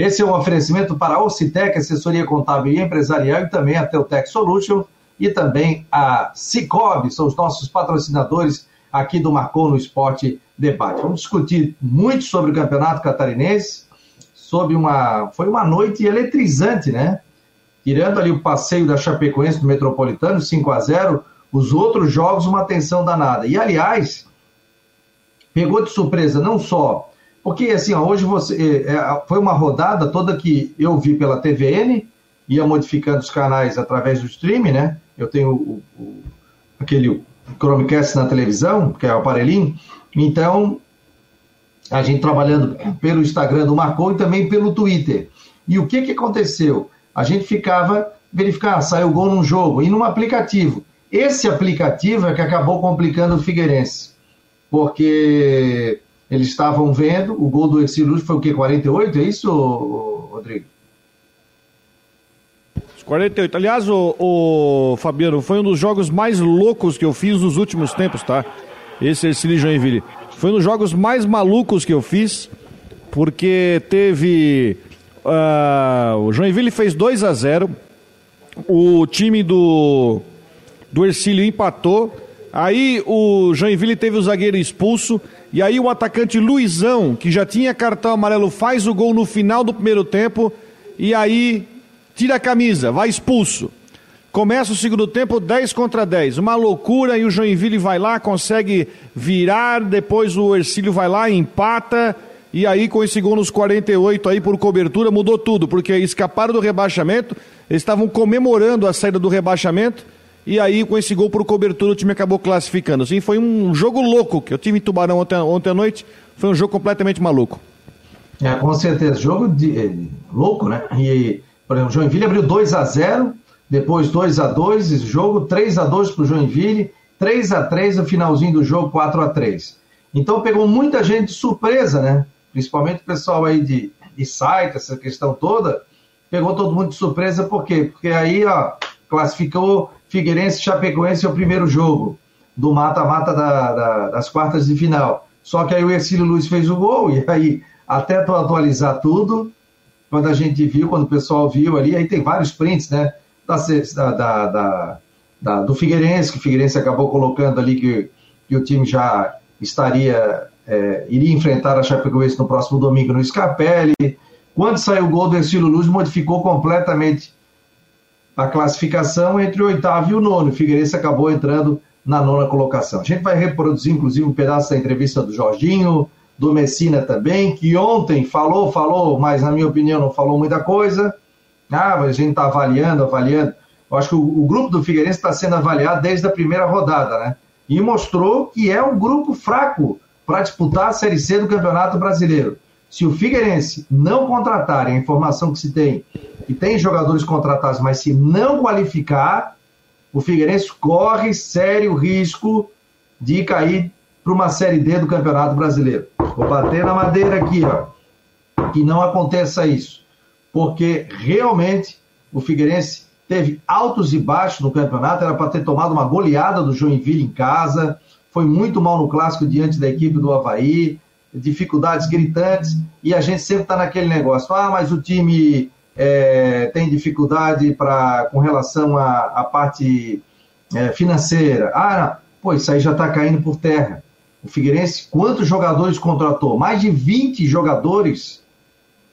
Esse é um oferecimento para a Ocitec, assessoria contábil e empresarial, e também a Teutec Solution, e também a Cicobi, são os nossos patrocinadores aqui do Marcou no Esporte Debate. Vamos discutir muito sobre o Campeonato Catarinense, sobre uma... Foi uma noite eletrizante, né? Tirando ali o passeio da Chapecoense do Metropolitano, 5 a 0 os outros jogos, uma atenção danada. E, aliás, pegou de surpresa não só porque, assim, ó, hoje você, é, é, foi uma rodada toda que eu vi pela TVN, ia modificando os canais através do streaming, né? Eu tenho o, o, aquele Chromecast na televisão, que é o aparelhinho. Então, a gente trabalhando pelo Instagram do Marcou e também pelo Twitter. E o que, que aconteceu? A gente ficava verificar, ah, saiu gol num jogo, e num aplicativo. Esse aplicativo é que acabou complicando o Figueirense. Porque eles estavam vendo, o gol do Ercílio Luz foi o quê? 48? É isso, Rodrigo? 48. Aliás, o, o, Fabiano, foi um dos jogos mais loucos que eu fiz nos últimos tempos, tá? Esse Ercílio Joinville. Foi um dos jogos mais malucos que eu fiz, porque teve. Uh, o Joinville fez 2 a 0 o time do, do Ercílio empatou, aí o Joinville teve o zagueiro expulso, e aí o atacante Luizão, que já tinha cartão amarelo, faz o gol no final do primeiro tempo. E aí tira a camisa, vai expulso. Começa o segundo tempo 10 contra 10. Uma loucura e o Joinville vai lá, consegue virar, depois o Ercílio vai lá, empata. E aí, com esse gol nos 48 aí por cobertura, mudou tudo, porque escaparam do rebaixamento, eles estavam comemorando a saída do rebaixamento e aí, com esse gol por cobertura, o time acabou classificando. Assim, foi um jogo louco que eu tive em Tubarão ontem, ontem à noite. Foi um jogo completamente maluco. É, com certeza. Jogo de, é, louco, né? E, por exemplo, o Joinville abriu 2 a 0 depois 2 a 2 esse jogo, 3 a 2 para o Joinville, 3 a 3 no finalzinho do jogo, 4 a 3 Então pegou muita gente de surpresa, né? Principalmente o pessoal aí de, de site, essa questão toda, pegou todo mundo de surpresa, por quê? Porque aí, ó, classificou Figueirense e Chapecoense é o primeiro jogo do mata-mata da, da, das quartas de final. Só que aí o Ercílio Luiz fez o gol, e aí, até atualizar tudo, quando a gente viu, quando o pessoal viu ali, aí tem vários prints, né? Da, da, da, da do Figueirense, que o Figueirense acabou colocando ali que, que o time já estaria, é, iria enfrentar a Chapecoense no próximo domingo no Scarpelli. Quando saiu o gol do Ercílio Luz, modificou completamente a classificação entre o oitavo e o nono. O Figueirense acabou entrando na nona colocação. A gente vai reproduzir, inclusive, um pedaço da entrevista do Jorginho, do Messina também, que ontem falou, falou, mas na minha opinião não falou muita coisa. Ah, a gente está avaliando, avaliando. Eu acho que o, o grupo do Figueirense está sendo avaliado desde a primeira rodada, né? E mostrou que é um grupo fraco para disputar a Série C do Campeonato Brasileiro. Se o Figueirense não contratar, a informação que se tem, que tem jogadores contratados, mas se não qualificar, o Figueirense corre sério risco de cair para uma Série D do Campeonato Brasileiro. Vou bater na madeira aqui, ó, que não aconteça isso, porque realmente o Figueirense teve altos e baixos no campeonato, era para ter tomado uma goleada do Joinville em casa, foi muito mal no clássico diante da equipe do Havaí, dificuldades gritantes, e a gente sempre está naquele negócio, ah, mas o time é, tem dificuldade pra, com relação à, à parte é, financeira. Ah, não. pô, isso aí já está caindo por terra. O Figueirense, quantos jogadores contratou? Mais de 20 jogadores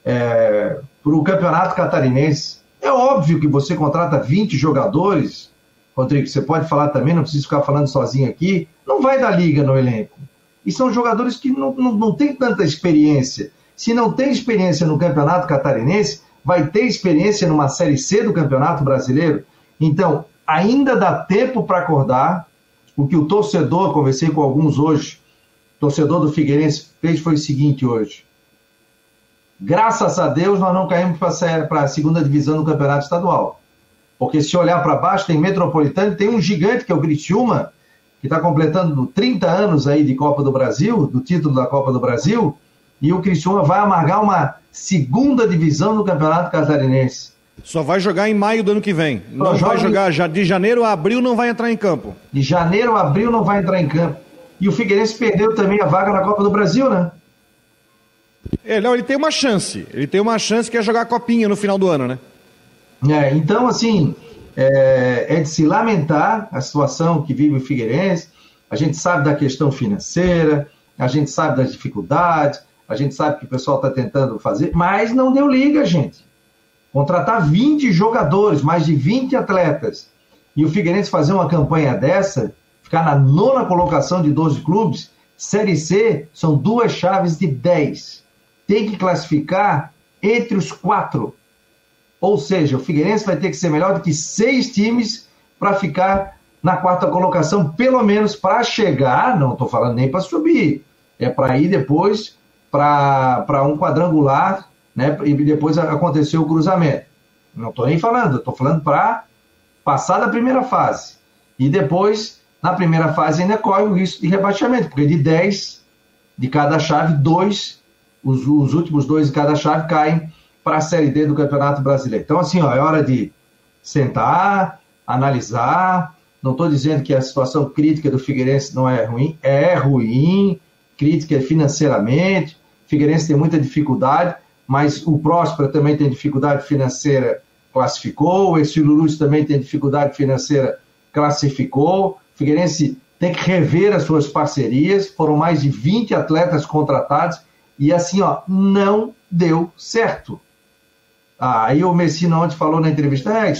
é, para o Campeonato Catarinense. É óbvio que você contrata 20 jogadores, Rodrigo, você pode falar também, não precisa ficar falando sozinho aqui, não vai dar liga no elenco. E são jogadores que não, não, não têm tanta experiência. Se não tem experiência no Campeonato Catarinense, vai ter experiência numa Série C do Campeonato Brasileiro? Então, ainda dá tempo para acordar. O que o torcedor, conversei com alguns hoje, torcedor do Figueirense fez foi o seguinte hoje. Graças a Deus nós não caímos para a segunda divisão do Campeonato Estadual. Porque se olhar para baixo, tem Metropolitano, tem um gigante que é o Criciúma, que está completando 30 anos aí de Copa do Brasil, do título da Copa do Brasil, e o Criciúma vai amargar uma segunda divisão no Campeonato Catarinense. Só vai jogar em maio do ano que vem. Não Só vai jogar já de janeiro a abril não vai entrar em campo. De janeiro a abril não vai entrar em campo. E o Figueirense perdeu também a vaga na Copa do Brasil, né? É, não, ele tem uma chance. Ele tem uma chance que é jogar a copinha no final do ano, né? É, então, assim, é, é, de se lamentar a situação que vive o Figueirense. A gente sabe da questão financeira, a gente sabe das dificuldades, a gente sabe que o pessoal está tentando fazer, mas não deu liga, gente. Contratar 20 jogadores, mais de 20 atletas, e o Figueirense fazer uma campanha dessa, ficar na nona colocação de 12 clubes, Série C são duas chaves de 10. Tem que classificar entre os quatro. Ou seja, o Figueirense vai ter que ser melhor do que seis times para ficar na quarta colocação, pelo menos para chegar, não estou falando nem para subir, é para ir depois para um quadrangular, né? E depois aconteceu o cruzamento. Não estou nem falando, estou falando para passar da primeira fase. E depois, na primeira fase, ainda corre o risco de rebaixamento, porque de 10 de cada chave, dois, os, os últimos dois de cada chave caem para a Série D do Campeonato Brasileiro. Então, assim, ó, é hora de sentar, analisar. Não estou dizendo que a situação crítica do Figueirense não é ruim, é ruim, crítica financeiramente. Figueirense tem muita dificuldade, mas o Próspera também tem dificuldade financeira, classificou. O Estilo Luz também tem dificuldade financeira, classificou. Figueirense tem que rever as suas parcerias. Foram mais de 20 atletas contratados e assim, ó, não deu certo. Ah, aí o Messina ontem falou na entrevista, é,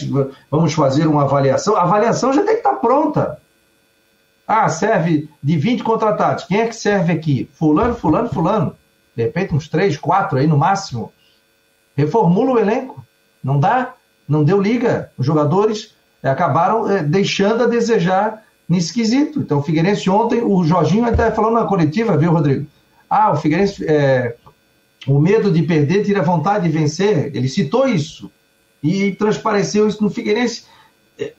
vamos fazer uma avaliação. A avaliação já tem que estar pronta. Ah, serve de 20 contratados. Quem é que serve aqui? Fulano, fulano, fulano. De repente uns 3, 4 aí no máximo. Reformula o elenco. Não dá, não deu liga. Os jogadores acabaram é, deixando a desejar nesse quesito. Então o Figueirense ontem, o Jorginho até falou na coletiva, viu, Rodrigo? Ah, o Figueirense é, o medo de perder tira a vontade de vencer. Ele citou isso. E transpareceu isso no Figueirense.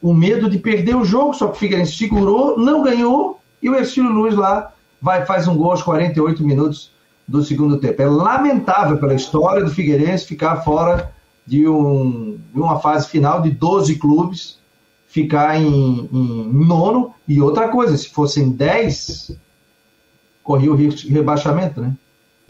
O medo de perder o jogo, só que o Figueirense segurou, não ganhou, e o Ercílio Luiz lá vai, faz um gol aos 48 minutos do segundo tempo. É lamentável pela história do Figueirense ficar fora de, um, de uma fase final de 12 clubes, ficar em, em nono. E outra coisa, se fossem 10, corria o risco de rebaixamento, né?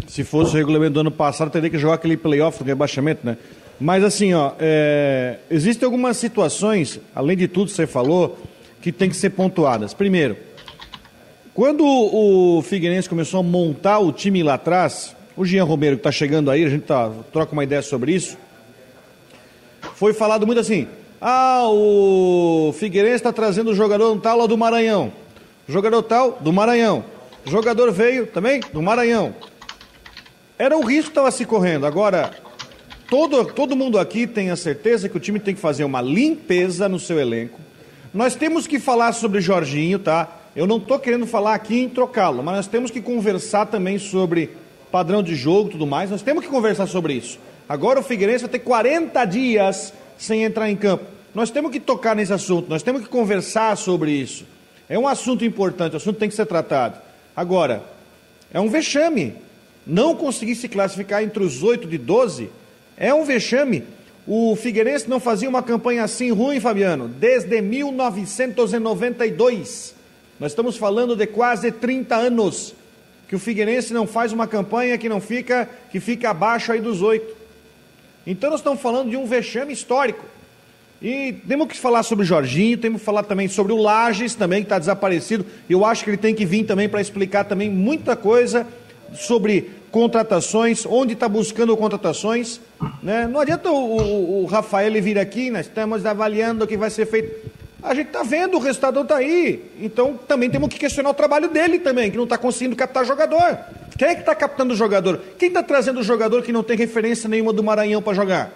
Se fosse o regulamento do ano passado, teria que jogar aquele playoff do rebaixamento, né? Mas assim, ó, é... existem algumas situações, além de tudo que você falou, que tem que ser pontuadas. Primeiro, quando o Figueirense começou a montar o time lá atrás, o Jean Romero que está chegando aí, a gente tá, troca uma ideia sobre isso, foi falado muito assim, ah, o Figueirense está trazendo o jogador tal lá do Maranhão, jogador tal do Maranhão, jogador veio também do Maranhão, era o risco que estava se correndo. Agora, todo, todo mundo aqui tem a certeza que o time tem que fazer uma limpeza no seu elenco. Nós temos que falar sobre Jorginho, tá? Eu não estou querendo falar aqui em trocá-lo, mas nós temos que conversar também sobre padrão de jogo e tudo mais. Nós temos que conversar sobre isso. Agora o Figueirense vai ter 40 dias sem entrar em campo. Nós temos que tocar nesse assunto, nós temos que conversar sobre isso. É um assunto importante, o assunto tem que ser tratado. Agora, é um vexame não conseguir se classificar entre os oito de 12 é um vexame. O Figueirense não fazia uma campanha assim ruim, Fabiano, desde 1992. Nós estamos falando de quase 30 anos que o Figueirense não faz uma campanha que não fica, que fica abaixo aí dos oito. Então nós estamos falando de um vexame histórico. E temos que falar sobre o Jorginho, temos que falar também sobre o Lages, também que está desaparecido. Eu acho que ele tem que vir também para explicar também muita coisa sobre contratações, onde está buscando contratações. Né? Não adianta o, o, o, Rafael vir aqui, nós estamos avaliando o que vai ser feito. A gente está vendo, o resultado está aí. Então também temos que questionar o trabalho dele também, que não está conseguindo captar jogador. Quem é que está captando o jogador? Quem está trazendo o jogador que não tem referência nenhuma do Maranhão para jogar?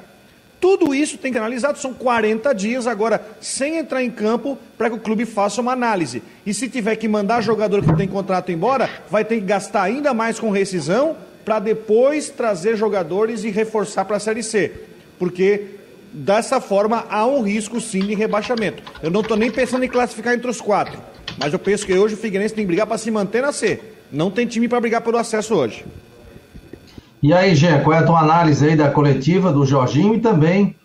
Tudo isso tem que ser analisado. São 40 dias agora, sem entrar em campo, para que o clube faça uma análise. E se tiver que mandar jogador que tem contrato embora, vai ter que gastar ainda mais com rescisão para depois trazer jogadores e reforçar para a Série C. Porque dessa forma há um risco sim de rebaixamento. Eu não estou nem pensando em classificar entre os quatro. Mas eu penso que hoje o Figueirense tem que brigar para se manter na C. Não tem time para brigar pelo acesso hoje. E aí, Gê, qual é a tua análise aí da coletiva do Jorginho e também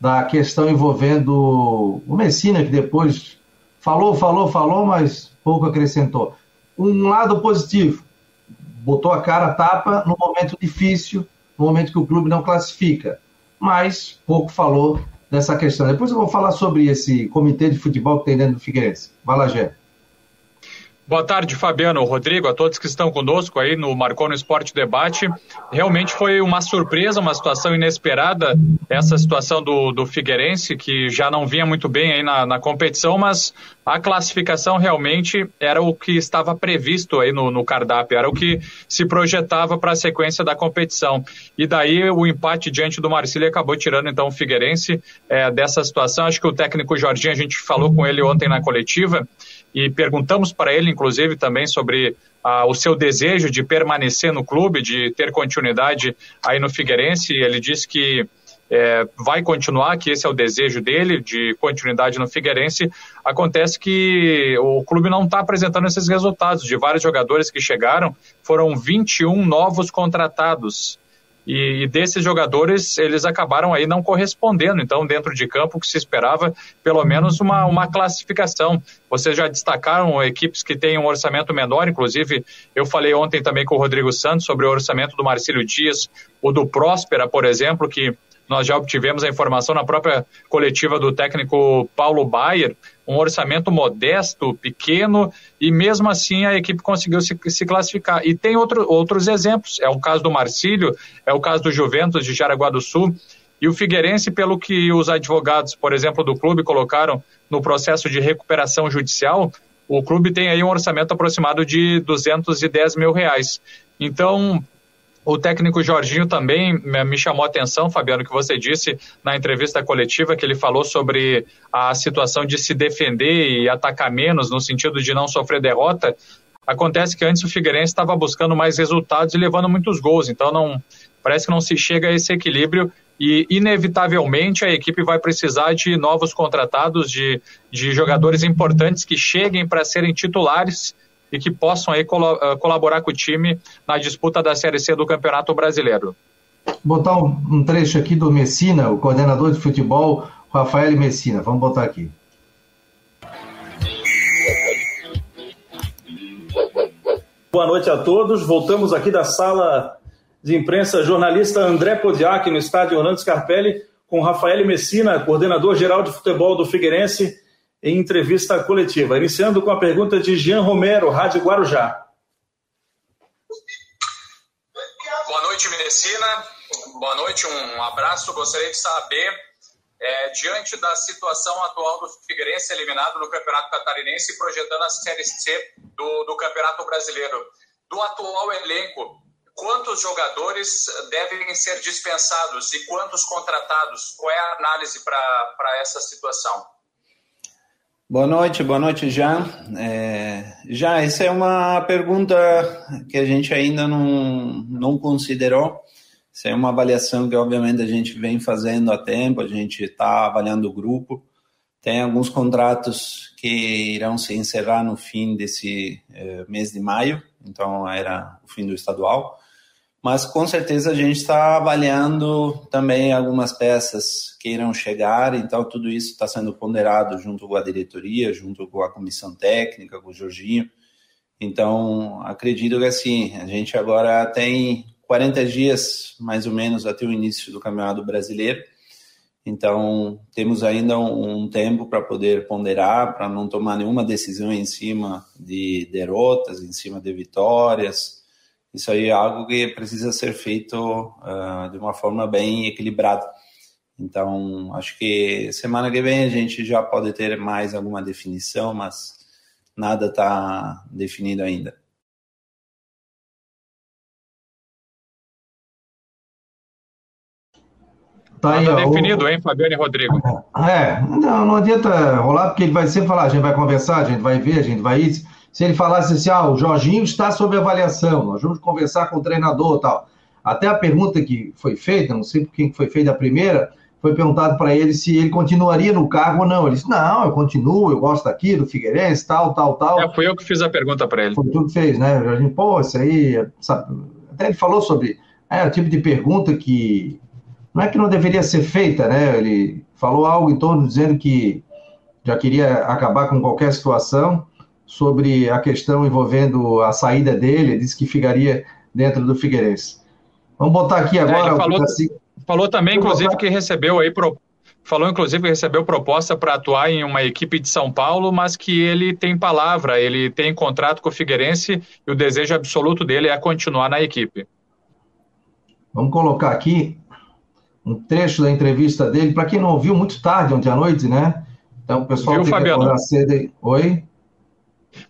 da questão envolvendo o Messina, que depois falou, falou, falou, mas pouco acrescentou. Um lado positivo, botou a cara a tapa no momento difícil, no momento que o clube não classifica. Mas pouco falou dessa questão. Depois eu vou falar sobre esse comitê de futebol que tem dentro do Figueirense. Vai lá, Gé. Boa tarde, Fabiano, Rodrigo, a todos que estão conosco aí no Marcou no Esporte Debate. Realmente foi uma surpresa, uma situação inesperada, essa situação do, do Figueirense, que já não vinha muito bem aí na, na competição, mas a classificação realmente era o que estava previsto aí no, no cardápio, era o que se projetava para a sequência da competição. E daí o empate diante do Marcílio acabou tirando então o Figueirense é, dessa situação. Acho que o técnico Jorginho, a gente falou com ele ontem na coletiva, e perguntamos para ele, inclusive, também sobre ah, o seu desejo de permanecer no clube, de ter continuidade aí no Figueirense. Ele disse que é, vai continuar, que esse é o desejo dele, de continuidade no Figueirense. Acontece que o clube não está apresentando esses resultados. De vários jogadores que chegaram, foram 21 novos contratados. E, e, desses jogadores, eles acabaram aí não correspondendo. Então, dentro de campo, que se esperava, pelo menos uma, uma classificação. Vocês já destacaram equipes que têm um orçamento menor, inclusive eu falei ontem também com o Rodrigo Santos sobre o orçamento do Marcílio Dias, o do Próspera, por exemplo, que nós já obtivemos a informação na própria coletiva do técnico Paulo Baier, um orçamento modesto, pequeno, e mesmo assim a equipe conseguiu se, se classificar. E tem outro, outros exemplos, é o caso do Marcílio, é o caso do Juventus de Jaraguá do Sul, e o Figueirense, pelo que os advogados, por exemplo, do clube colocaram no processo de recuperação judicial, o clube tem aí um orçamento aproximado de 210 mil reais. Então, o técnico Jorginho também me chamou a atenção, Fabiano, que você disse na entrevista coletiva que ele falou sobre a situação de se defender e atacar menos, no sentido de não sofrer derrota. Acontece que antes o Figueirense estava buscando mais resultados e levando muitos gols, então não parece que não se chega a esse equilíbrio e inevitavelmente a equipe vai precisar de novos contratados, de, de jogadores importantes que cheguem para serem titulares e que possam aí eh, colaborar com o time na disputa da Série C do Campeonato Brasileiro. Botar um, um trecho aqui do Messina, o coordenador de futebol, Rafael Messina. Vamos botar aqui. Boa noite a todos. Voltamos aqui da sala de imprensa jornalista André Podiak, no estádio Orlando Scarpelli, com Rafael Messina, coordenador geral de futebol do Figueirense em entrevista coletiva. Iniciando com a pergunta de Jean Romero, Rádio Guarujá. Boa noite, Medicina. Boa noite, um abraço. Gostaria de saber, é, diante da situação atual do Figueirense eliminado no Campeonato Catarinense e projetando a Série C do, do Campeonato Brasileiro, do atual elenco, quantos jogadores devem ser dispensados e quantos contratados? Qual é a análise para essa situação? Boa noite, boa noite, já. É, já, essa é uma pergunta que a gente ainda não, não considerou. Essa é uma avaliação que, obviamente, a gente vem fazendo há tempo, a gente está avaliando o grupo. Tem alguns contratos que irão se encerrar no fim desse é, mês de maio, então era o fim do estadual mas com certeza a gente está avaliando também algumas peças que irão chegar, então tudo isso está sendo ponderado junto com a diretoria, junto com a comissão técnica, com o Jorginho. Então, acredito que assim, a gente agora tem 40 dias mais ou menos até o início do Campeonato Brasileiro. Então, temos ainda um, um tempo para poder ponderar, para não tomar nenhuma decisão em cima de derrotas, em cima de vitórias isso aí é algo que precisa ser feito uh, de uma forma bem equilibrada. Então, acho que semana que vem a gente já pode ter mais alguma definição, mas nada está definido ainda. Tá aí, Nada ó, definido, o... hein, Fabiano e Rodrigo? É, não, não adianta rolar, porque ele vai sempre falar, a gente vai conversar, a gente vai ver, a gente vai isso se ele falasse assim, ah, o Jorginho está sob avaliação, nós vamos conversar com o treinador tal. Até a pergunta que foi feita, não sei por quem foi feita a primeira, foi perguntado para ele se ele continuaria no cargo ou não. Ele disse, não, eu continuo, eu gosto daqui, do Figueirense, tal, tal, tal. É, fui eu que fiz a pergunta para ele. Foi tu que fez, né? O Jorginho, pô, isso aí, sabe? até ele falou sobre, é, o tipo de pergunta que, não é que não deveria ser feita, né? Ele falou algo em torno dizendo que já queria acabar com qualquer situação, sobre a questão envolvendo a saída dele, disse que ficaria dentro do Figueirense. Vamos botar aqui agora. É, falou, falou, também, inclusive, botar... que recebeu aí pro, falou inclusive que recebeu proposta para atuar em uma equipe de São Paulo, mas que ele tem palavra, ele tem contrato com o Figueirense e o desejo absoluto dele é continuar na equipe. Vamos colocar aqui um trecho da entrevista dele, para quem não ouviu, muito tarde, ontem à noite, né? Então o pessoal Viu, tem Fabiano? que acordar cedo. Oi?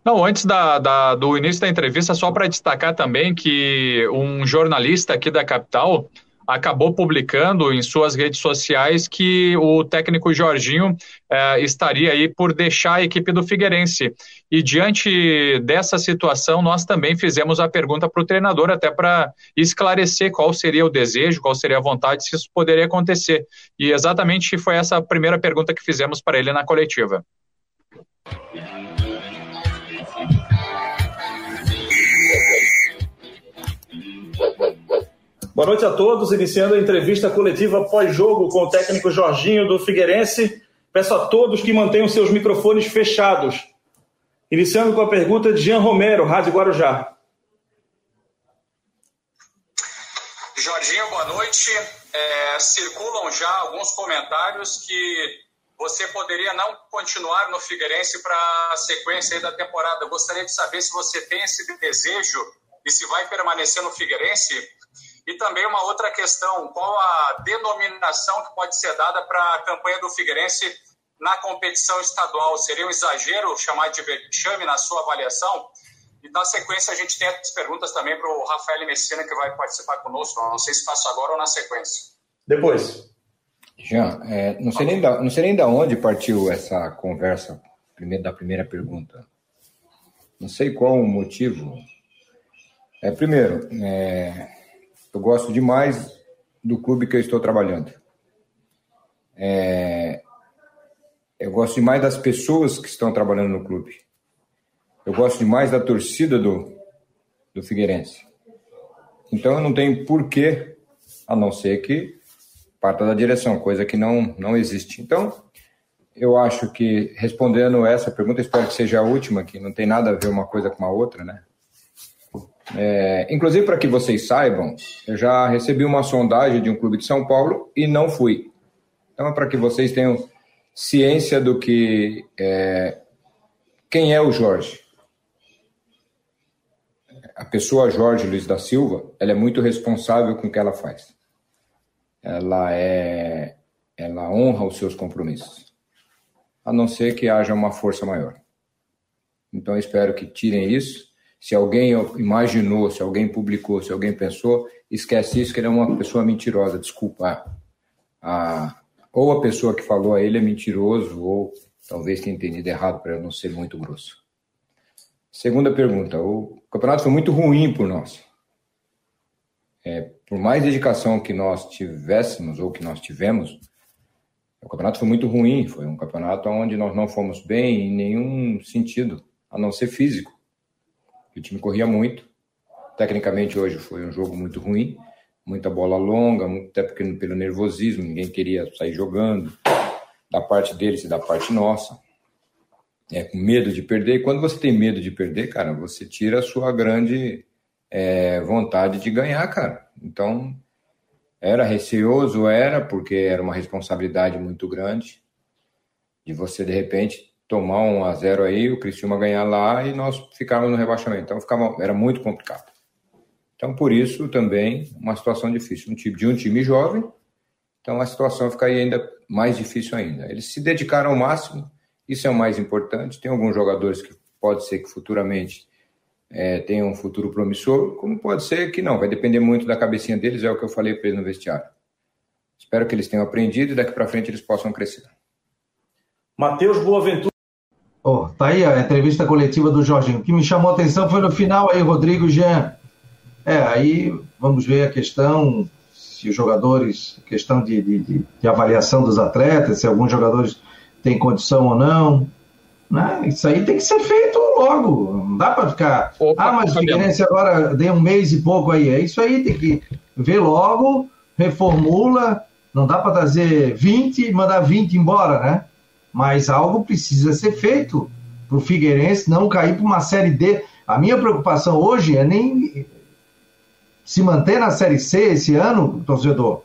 Não, antes da, da, do início da entrevista, só para destacar também que um jornalista aqui da capital acabou publicando em suas redes sociais que o técnico Jorginho eh, estaria aí por deixar a equipe do Figueirense. E diante dessa situação, nós também fizemos a pergunta para o treinador, até para esclarecer qual seria o desejo, qual seria a vontade, se isso poderia acontecer. E exatamente foi essa a primeira pergunta que fizemos para ele na coletiva. Boa noite a todos. Iniciando a entrevista coletiva pós-jogo com o técnico Jorginho do Figueirense. Peço a todos que mantenham seus microfones fechados. Iniciando com a pergunta de Jean Romero, Rádio Guarujá. Jorginho, boa noite. É, circulam já alguns comentários que você poderia não continuar no Figueirense para a sequência da temporada. Gostaria de saber se você tem esse desejo e se vai permanecer no Figueirense e também uma outra questão, qual a denominação que pode ser dada para a campanha do Figueirense na competição estadual? Seria um exagero chamar de vexame na sua avaliação? E na sequência a gente tem as perguntas também para o Rafael Messina, que vai participar conosco. Não sei se faço agora ou na sequência. Depois. Jean, é, não, sei nem da, não sei nem da onde partiu essa conversa primeiro, da primeira pergunta. Não sei qual o motivo. É, primeiro, é, eu gosto demais do clube que eu estou trabalhando. É, eu gosto demais das pessoas que estão trabalhando no clube. Eu gosto demais da torcida do, do Figueirense. Então eu não tenho porquê, a não ser que parta da direção, coisa que não, não existe. Então, eu acho que respondendo essa pergunta, espero que seja a última, que não tem nada a ver uma coisa com a outra, né? É, inclusive, para que vocês saibam, eu já recebi uma sondagem de um clube de São Paulo e não fui. Então, é para que vocês tenham ciência do que. É, quem é o Jorge? A pessoa Jorge Luiz da Silva, ela é muito responsável com o que ela faz. Ela é, ela honra os seus compromissos, a não ser que haja uma força maior. Então, espero que tirem isso se alguém imaginou, se alguém publicou, se alguém pensou, esquece isso, que ele é uma pessoa mentirosa. Desculpa. A, ou a pessoa que falou a ele é mentiroso, ou talvez tenha entendido errado para eu não ser muito grosso. Segunda pergunta. O campeonato foi muito ruim por nós. É, por mais dedicação que nós tivéssemos ou que nós tivemos, o campeonato foi muito ruim. Foi um campeonato onde nós não fomos bem em nenhum sentido, a não ser físico. O time corria muito. Tecnicamente, hoje foi um jogo muito ruim. Muita bola longa, até porque pelo nervosismo, ninguém queria sair jogando. Da parte deles e da parte nossa. É, com medo de perder. E quando você tem medo de perder, cara, você tira a sua grande é, vontade de ganhar, cara. Então, era receoso, era, porque era uma responsabilidade muito grande de você, de repente, tomar um a zero aí, o Criciúma ganhar lá e nós ficarmos no rebaixamento. Então ficava, era muito complicado. Então por isso também uma situação difícil. Um time de um time jovem, então a situação ficaria ainda mais difícil ainda. Eles se dedicaram ao máximo, isso é o mais importante. Tem alguns jogadores que pode ser que futuramente é, tenham um futuro promissor, como pode ser que não. Vai depender muito da cabecinha deles, é o que eu falei para eles no vestiário. Espero que eles tenham aprendido e daqui para frente eles possam crescer. Matheus Boaventura. Oh, tá aí a entrevista coletiva do Jorginho. O que me chamou a atenção foi no final aí, Rodrigo Jean. É, aí vamos ver a questão, se os jogadores, questão de, de, de avaliação dos atletas, se alguns jogadores têm condição ou não. Né? Isso aí tem que ser feito logo. Não dá para ficar. Opa, ah, mas o Figueirense agora deu um mês e pouco aí. É isso aí, tem que ver logo, reformula. Não dá para trazer 20 e mandar 20 embora, né? Mas algo precisa ser feito para o Figueirense não cair para uma Série D. A minha preocupação hoje é nem se manter na Série C esse ano, torcedor,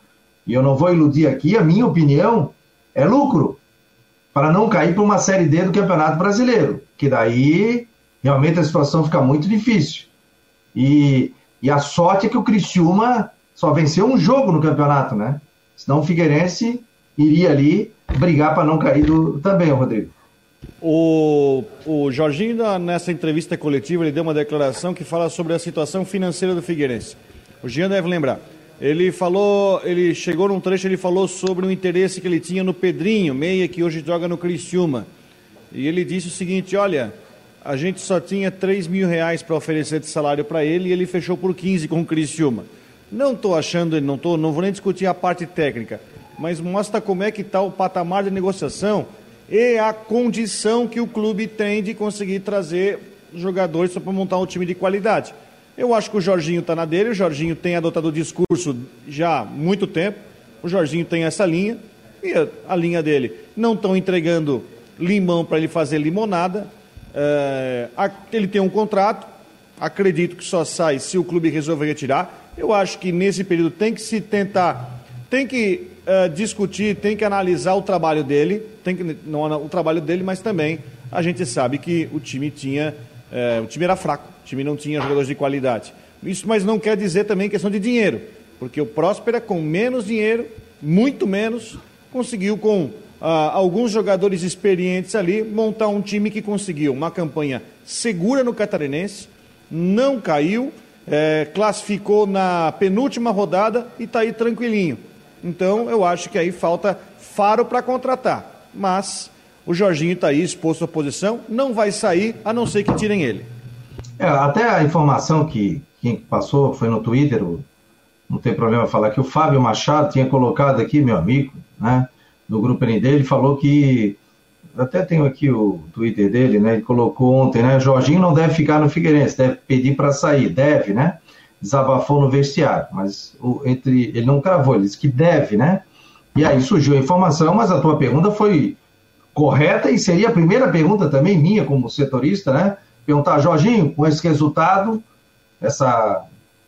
e eu não vou iludir aqui, a minha opinião é lucro, para não cair para uma Série D do Campeonato Brasileiro, que daí realmente a situação fica muito difícil. E, e a sorte é que o Criciúma só venceu um jogo no campeonato, né? Senão o Figueirense iria ali brigar para não cair do, também, Rodrigo. O, o Jorginho, nessa entrevista coletiva, ele deu uma declaração que fala sobre a situação financeira do Figueirense. O Jean deve lembrar. Ele falou, ele chegou num trecho, ele falou sobre o interesse que ele tinha no Pedrinho, meia que hoje joga no Criciúma. E ele disse o seguinte: olha, a gente só tinha 3 mil reais para oferecer de salário para ele e ele fechou por 15 com o Criciúma. Não estou achando, não, tô, não vou nem discutir a parte técnica, mas mostra como é que está o patamar de negociação e a condição que o clube tem de conseguir trazer jogadores para montar um time de qualidade. Eu acho que o Jorginho está na dele, o Jorginho tem adotado o discurso já há muito tempo, o Jorginho tem essa linha, e a, linha dele não estão entregando limão para ele fazer limonada, é, ele tem um contrato, acredito que só sai se o clube resolver retirar. Eu acho que nesse período tem que se tentar, tem que uh, discutir, tem que analisar o trabalho dele, tem que, não o trabalho dele, mas também a gente sabe que o time tinha, uh, o time era fraco, o time não tinha jogadores de qualidade. Isso, mas não quer dizer também questão de dinheiro, porque o Próspera com menos dinheiro, muito menos, conseguiu com uh, alguns jogadores experientes ali montar um time que conseguiu uma campanha segura no Catarinense, não caiu, é, classificou na penúltima rodada e está aí tranquilinho. Então, eu acho que aí falta faro para contratar. Mas o Jorginho está aí exposto à posição, não vai sair, a não ser que tirem ele. É, até a informação que quem passou foi no Twitter, não tem problema falar que o Fábio Machado tinha colocado aqui, meu amigo, né, do grupo ND, ele falou que até tenho aqui o Twitter dele, né? Ele colocou ontem, né? Jorginho não deve ficar no Figueirense, deve pedir para sair, deve, né? Desabafou no vestiário, mas o, entre ele não cravou, ele disse que deve, né? E aí surgiu a informação, mas a tua pergunta foi correta e seria a primeira pergunta também minha como setorista, né? Perguntar, Jorginho, com esse resultado, essa,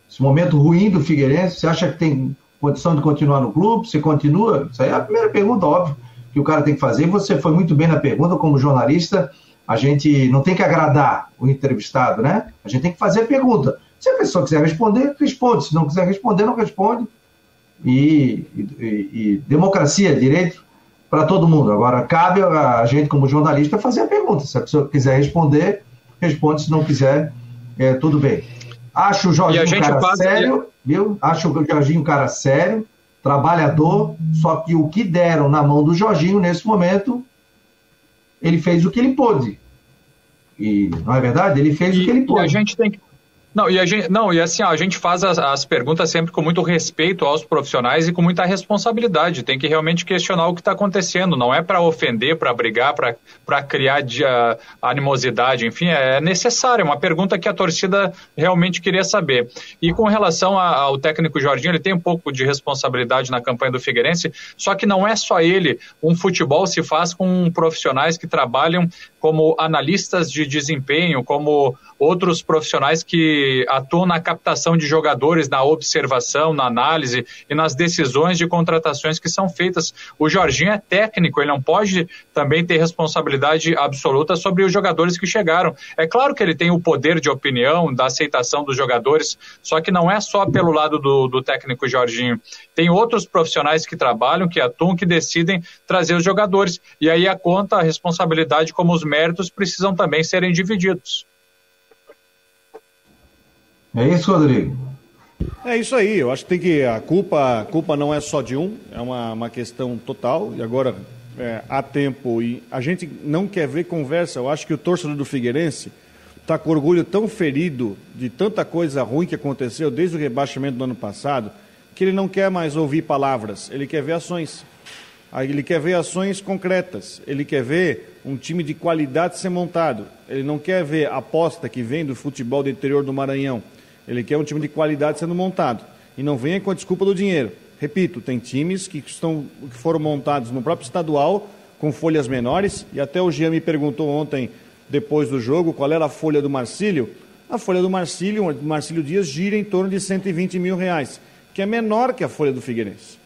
esse momento ruim do Figueirense, você acha que tem condição de continuar no clube? Você continua? Isso aí é a primeira pergunta, óbvio, que o cara tem que fazer. E você foi muito bem na pergunta, como jornalista, a gente não tem que agradar o entrevistado, né? A gente tem que fazer a pergunta. Se a pessoa quiser responder, responde. Se não quiser responder, não responde. E, e, e democracia, direito para todo mundo. Agora, cabe a gente, como jornalista, fazer a pergunta. Se a pessoa quiser responder, responde. Se não quiser, é, tudo bem. Acho o Jorginho um cara passa... sério, viu? Acho o Jorginho um cara sério, trabalhador, só que o que deram na mão do Jorginho nesse momento, ele fez o que ele pôde. E não é verdade? Ele fez e, o que ele pôde. E a gente tem que não, e, a gente, não, e assim, a gente faz as, as, perguntas sempre com muito respeito aos profissionais e com muita responsabilidade. Tem que realmente questionar o que está acontecendo. Não é para ofender, para brigar, para criar animosidade. Enfim, é necessário. É uma pergunta que a torcida realmente queria saber. E com relação a, ao técnico Jorginho, ele tem um pouco de responsabilidade na campanha do Figueirense, só que não é só ele. Um futebol se faz com profissionais que trabalham como analistas de desempenho, como outros profissionais que atuam na captação de jogadores, na observação, na análise e nas decisões de contratações que são feitas. O Jorginho é técnico, ele não pode também ter responsabilidade absoluta sobre os jogadores que chegaram. É claro que ele tem o poder de opinião, da aceitação dos jogadores, só que não é só pelo lado do, do técnico Jorginho. Tem outros profissionais que trabalham, que atuam, que decidem trazer os jogadores. E aí a conta, a responsabilidade como os méritos precisam também serem divididos. É isso, Rodrigo? É isso aí, eu acho que tem que. A culpa, a culpa não é só de um, é uma, uma questão total, e agora é, há tempo e a gente não quer ver conversa. Eu acho que o torcedor do Figueirense está com orgulho tão ferido de tanta coisa ruim que aconteceu desde o rebaixamento do ano passado, que ele não quer mais ouvir palavras, ele quer ver ações. Ele quer ver ações concretas, ele quer ver um time de qualidade ser montado, ele não quer ver aposta que vem do futebol do interior do Maranhão. Ele quer um time de qualidade sendo montado. E não venha com a desculpa do dinheiro. Repito, tem times que, estão, que foram montados no próprio estadual, com folhas menores, e até o Jean me perguntou ontem, depois do jogo, qual era a folha do Marcílio. a folha do Marcílio, do Marcílio Dias gira em torno de 120 mil reais, que é menor que a folha do Figueirense.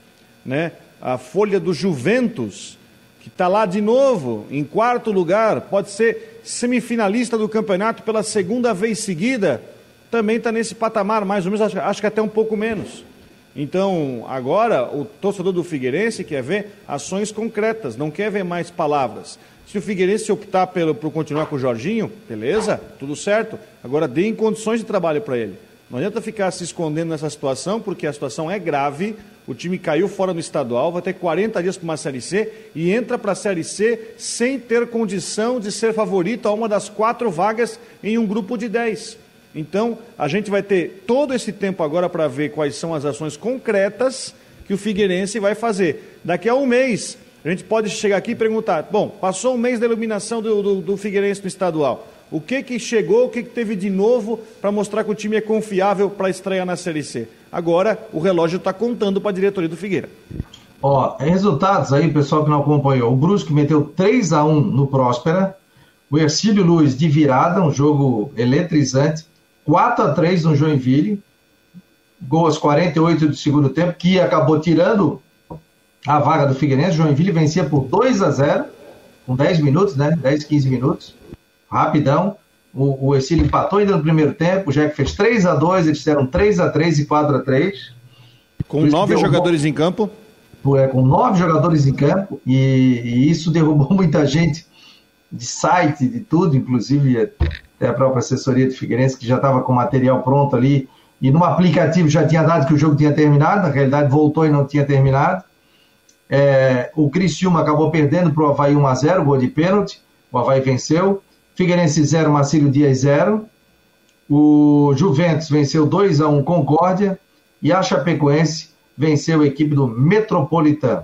Né? A folha do Juventus, que está lá de novo, em quarto lugar, pode ser semifinalista do campeonato pela segunda vez seguida, também está nesse patamar, mais ou menos, acho, acho que até um pouco menos. Então, agora, o torcedor do Figueirense quer ver ações concretas, não quer ver mais palavras. Se o Figueirense optar pelo, por continuar com o Jorginho, beleza, tudo certo. Agora deem condições de trabalho para ele. Não adianta ficar se escondendo nessa situação, porque a situação é grave. O time caiu fora no estadual, vai ter 40 dias para uma Série C e entra para a Série C sem ter condição de ser favorito a uma das quatro vagas em um grupo de 10. Então, a gente vai ter todo esse tempo agora para ver quais são as ações concretas que o Figueirense vai fazer. Daqui a um mês, a gente pode chegar aqui e perguntar: bom, passou um mês da iluminação do, do, do Figueirense no estadual. O que que chegou, o que, que teve de novo para mostrar que o time é confiável para estrear na Série C? Agora o relógio está contando para a diretoria do Figueira. Ó, resultados aí, pessoal que não acompanhou. O Brusque meteu 3 a 1 no Próspera. O Ercílio Luiz de virada, um jogo eletrizante. 4 a 3 no Joinville. Gol aos 48 do segundo tempo, que acabou tirando a vaga do Figueirense. Joinville vencia por 2 a 0 com 10 minutos, né? 10, 15 minutos. Rapidão. O, o Exílio empatou ainda no primeiro tempo. O Jack fez 3 a 2 eles fizeram 3 a 3 e 4 a 3 Com nove jogadores em campo? É, com nove jogadores em campo. E, e, isso derrubou muita gente de site, de tudo, inclusive até a própria assessoria de Figueirense, que já estava com o material pronto ali. E no aplicativo já tinha dado que o jogo tinha terminado, na realidade voltou e não tinha terminado. É, o Criciúma acabou perdendo para o Havaí 1x0, gol de pênalti. O Havaí venceu. Figueirense 0, Marcílio Dias 0. O Juventus venceu 2x1 Concórdia. E a Chapecoense venceu a equipe do Metropolitano.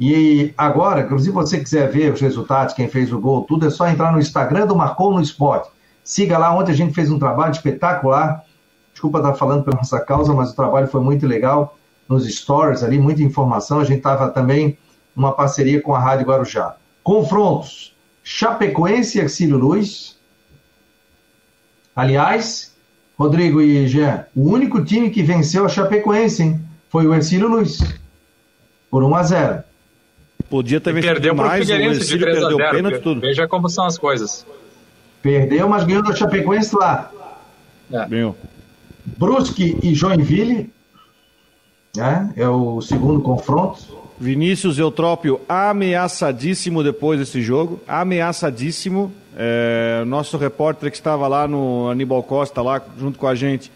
E agora, inclusive, se você quiser ver os resultados, quem fez o gol, tudo, é só entrar no Instagram do Marcou no Esporte. Siga lá, ontem a gente fez um trabalho espetacular. Desculpa estar falando pela nossa causa, mas o trabalho foi muito legal nos stories ali, muita informação. A gente estava também numa parceria com a Rádio Guarujá. Confrontos: Chapecoense e Exílio Luiz. Aliás, Rodrigo e Jean, o único time que venceu a Chapecoense hein, foi o Ercílio Luiz, por 1 a 0. Podia ter vencido perdeu mais, o Ercílio perdeu o pênalti tudo. Veja como são as coisas. Perdeu, mas ganhou da Chapecoense lá. É. Ganhou. Brusque e Joinville, né? É o segundo confronto. Vinícius Eutrópio ameaçadíssimo depois desse jogo, ameaçadíssimo. É, nosso repórter que estava lá no Aníbal Costa, lá junto com a gente,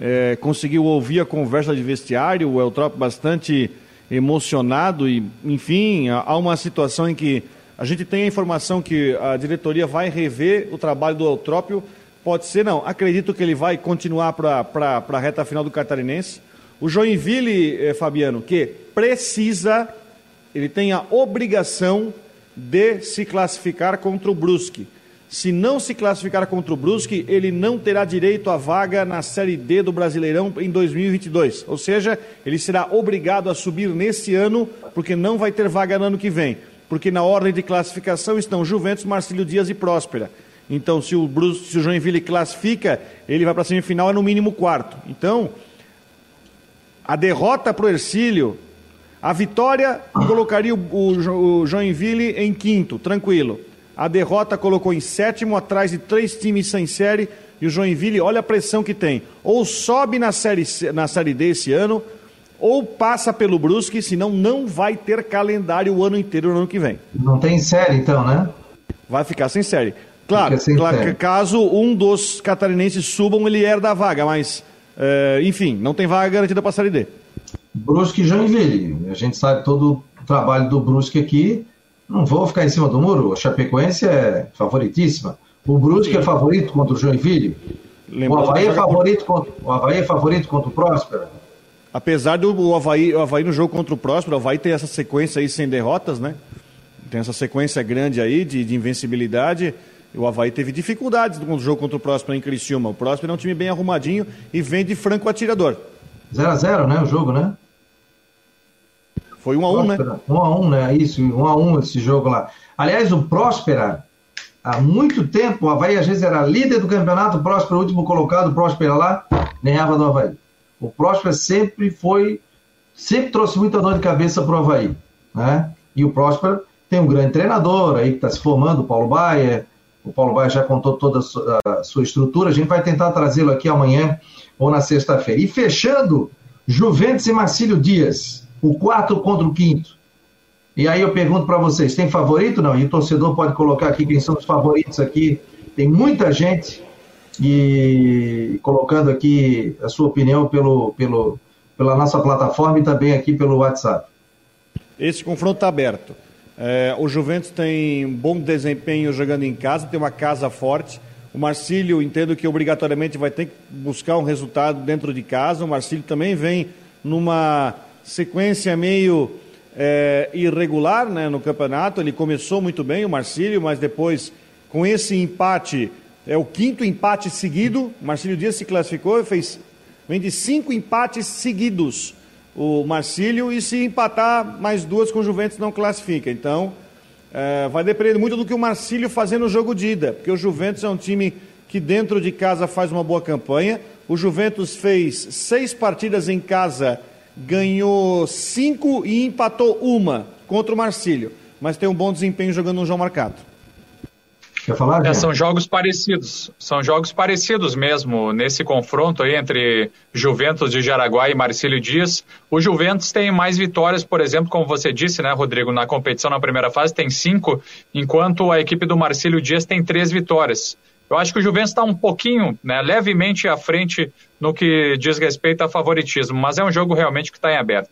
é, conseguiu ouvir a conversa de vestiário, o Eutrópio bastante emocionado e, enfim, há uma situação em que a gente tem a informação que a diretoria vai rever o trabalho do Eutrópio. Pode ser, não. Acredito que ele vai continuar para a reta final do Catarinense. O Joinville, eh, Fabiano, que precisa, ele tem a obrigação de se classificar contra o Brusque. Se não se classificar contra o Brusque, ele não terá direito à vaga na Série D do Brasileirão em 2022. Ou seja, ele será obrigado a subir nesse ano, porque não vai ter vaga no ano que vem. Porque na ordem de classificação estão Juventus, Marcílio Dias e Próspera. Então, se o, Brusque, se o Joinville classifica, ele vai para a semifinal, é no mínimo quarto. Então, a derrota para o Ercílio, a vitória colocaria o, o, Joinville em quinto, tranquilo. A derrota colocou em sétimo, atrás de três times sem série. E o Joinville, olha a pressão que tem. Ou sobe na série, na série D esse ano, ou passa pelo Brusque, senão não vai ter calendário o ano inteiro no ano que vem. Não tem série, então, né? Vai ficar sem série. Claro, sem claro série. caso um dos catarinenses subam, ele herda a vaga, mas é, enfim, não tem vaga garantida para a Série D. Brusque e Joinville. A gente sabe todo o trabalho do Brusque aqui. Não vou ficar em cima do muro. A Chapecoense é favoritíssima. O Brusque Sim. é favorito contra o Joinville. o Havaí, é favorito contra, o Havaí é favorito contra o Próspera. Apesar do Havaí, o Havaí no jogo contra o Próspera, o Havaí tem essa sequência aí sem derrotas, né? Tem essa sequência grande aí de, de invencibilidade. O Havaí teve dificuldades no jogo contra o Próspero em Criciúma. O Próspero é um time bem arrumadinho e vem de franco atirador. 0x0, né? O jogo, né? Foi 1x1, um né? 1x1, um, né? Isso, 1x1 um esse jogo lá. Aliás, o Próspera, há muito tempo, o Havaí às vezes era líder do campeonato, o Próspero, último colocado, o Próspero lá, ganhava do Havaí. O Próspero sempre foi, sempre trouxe muita dor de cabeça para o Havaí. Né? E o Próspero tem um grande treinador aí que está se formando, o Paulo Baia. O Paulo Baia já contou toda a sua estrutura. A gente vai tentar trazê-lo aqui amanhã ou na sexta-feira. E fechando, Juventus e Marcílio Dias, o quarto contra o quinto. E aí eu pergunto para vocês, tem favorito não? E o torcedor pode colocar aqui quem são os favoritos aqui. Tem muita gente e colocando aqui a sua opinião pelo, pelo, pela nossa plataforma e também aqui pelo WhatsApp. Esse confronto está aberto. É, o Juventus tem bom desempenho jogando em casa, tem uma casa forte. O Marcílio, entendo que obrigatoriamente vai ter que buscar um resultado dentro de casa. O Marcílio também vem numa sequência meio é, irregular né, no campeonato. Ele começou muito bem, o Marcílio, mas depois, com esse empate, é o quinto empate seguido. O Marcílio Dias se classificou e fez, vem de cinco empates seguidos o Marcílio, e se empatar mais duas com o Juventus não classifica. Então, é, vai depender muito do que o Marcílio fazer no jogo de ida, porque o Juventus é um time que dentro de casa faz uma boa campanha. O Juventus fez seis partidas em casa, ganhou cinco e empatou uma contra o Marcílio, mas tem um bom desempenho jogando no João Marcado. Quer falar? É, são jogos parecidos, são jogos parecidos mesmo nesse confronto aí entre Juventus de Jaraguá e Marcílio Dias. O Juventus tem mais vitórias, por exemplo, como você disse, né, Rodrigo, na competição na primeira fase tem cinco, enquanto a equipe do Marcílio Dias tem três vitórias. Eu acho que o Juventus está um pouquinho, né, levemente à frente no que diz respeito a favoritismo, mas é um jogo realmente que está em aberto.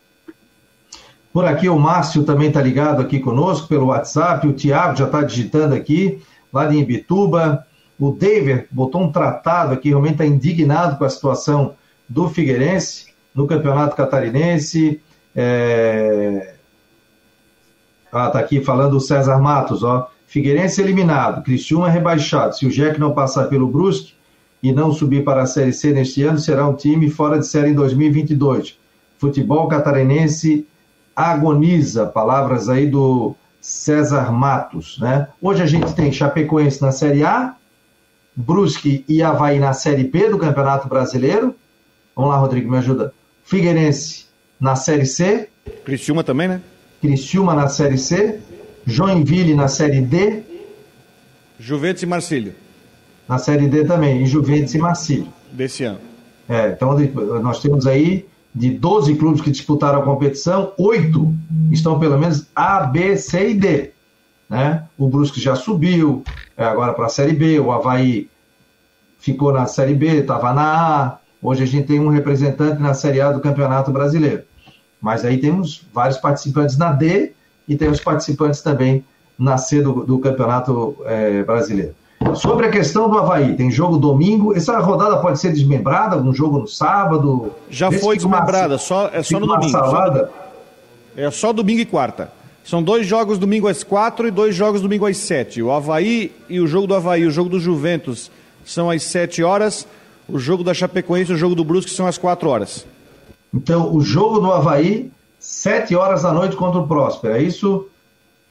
Por aqui o Márcio também está ligado aqui conosco pelo WhatsApp, o Tiago já está digitando aqui lá de Imbituba. O David botou um tratado aqui, realmente está indignado com a situação do Figueirense no Campeonato Catarinense. É... Ah, tá aqui falando o César Matos, ó. Figueirense eliminado, Cristiúma rebaixado. Se o Jack não passar pelo Brusque e não subir para a Série C neste ano, será um time fora de série em 2022. Futebol catarinense agoniza. Palavras aí do César Matos. Né? Hoje a gente tem Chapecoense na Série A, Brusque e Havaí na Série B do Campeonato Brasileiro. Vamos lá, Rodrigo, me ajuda. Figueirense na Série C. Criciúma também, né? Criciúma na Série C. Joinville na Série D. Juventus e Marcílio. Na Série D também, e Juventus e Marcílio. Desse ano. É, então nós temos aí de 12 clubes que disputaram a competição, oito estão pelo menos A, B, C e D. Né? O Brusque já subiu é, agora para a Série B, o Havaí ficou na Série B, estava na A. Hoje a gente tem um representante na Série A do Campeonato Brasileiro. Mas aí temos vários participantes na D e temos participantes também na C do, do Campeonato é, Brasileiro. Sobre a questão do Havaí, tem jogo domingo. Essa rodada pode ser desmembrada, um jogo no sábado. Já foi desmembrada, só, é só no domingo. Só, é só domingo e quarta. São dois jogos domingo às quatro e dois jogos domingo às sete. O Havaí e o jogo do Havaí, o jogo do Juventus são às sete horas. O jogo da Chapecoense e o jogo do Brusque são às quatro horas. Então, o jogo do Havaí, sete horas da noite contra o Próspero. É isso?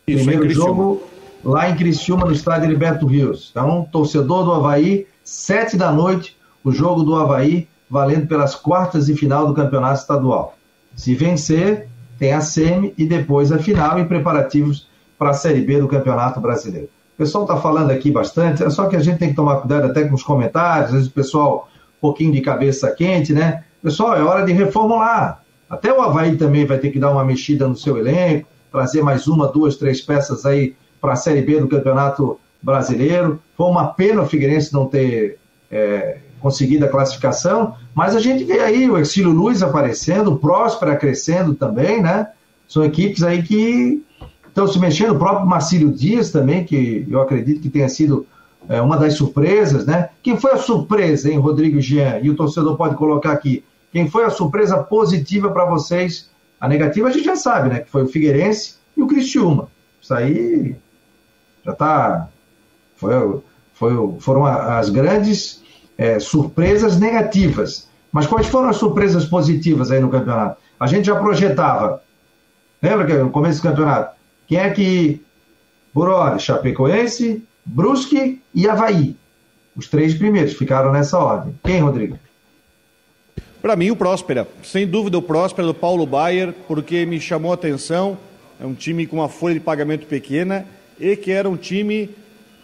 isso Primeiro é jogo lá em Criciúma, no estádio Liberto Rios. Então, torcedor do Havaí, sete da noite, o jogo do Havaí, valendo pelas quartas e final do campeonato estadual. Se vencer, tem a semi e depois a final e preparativos para a Série B do Campeonato Brasileiro. O pessoal está falando aqui bastante, é só que a gente tem que tomar cuidado até com os comentários, às vezes o pessoal um pouquinho de cabeça quente, né? Pessoal, é hora de reformular. Até o Havaí também vai ter que dar uma mexida no seu elenco, trazer mais uma, duas, três peças aí para a Série B do Campeonato Brasileiro. Foi uma pena o Figueirense não ter é, conseguido a classificação, mas a gente vê aí o Exílio Luiz aparecendo, o Próspera crescendo também, né? São equipes aí que estão se mexendo. O próprio Marcílio Dias também, que eu acredito que tenha sido é, uma das surpresas, né? Quem foi a surpresa, hein, Rodrigo Jean? E o torcedor pode colocar aqui. Quem foi a surpresa positiva para vocês? A negativa a gente já sabe, né? Que foi o Figueirense e o Cristiúma. Isso aí já está. Foi, foi, foram as grandes é, surpresas negativas. Mas quais foram as surpresas positivas aí no campeonato? A gente já projetava. Lembra que no começo do campeonato? Quem é que. Por hora, Chapecoense, Brusque e Havaí. Os três primeiros ficaram nessa ordem. Quem, Rodrigo? Para mim, o Próspera. Sem dúvida, o Próspera do Paulo Baier, porque me chamou a atenção. É um time com uma folha de pagamento pequena e que era um time,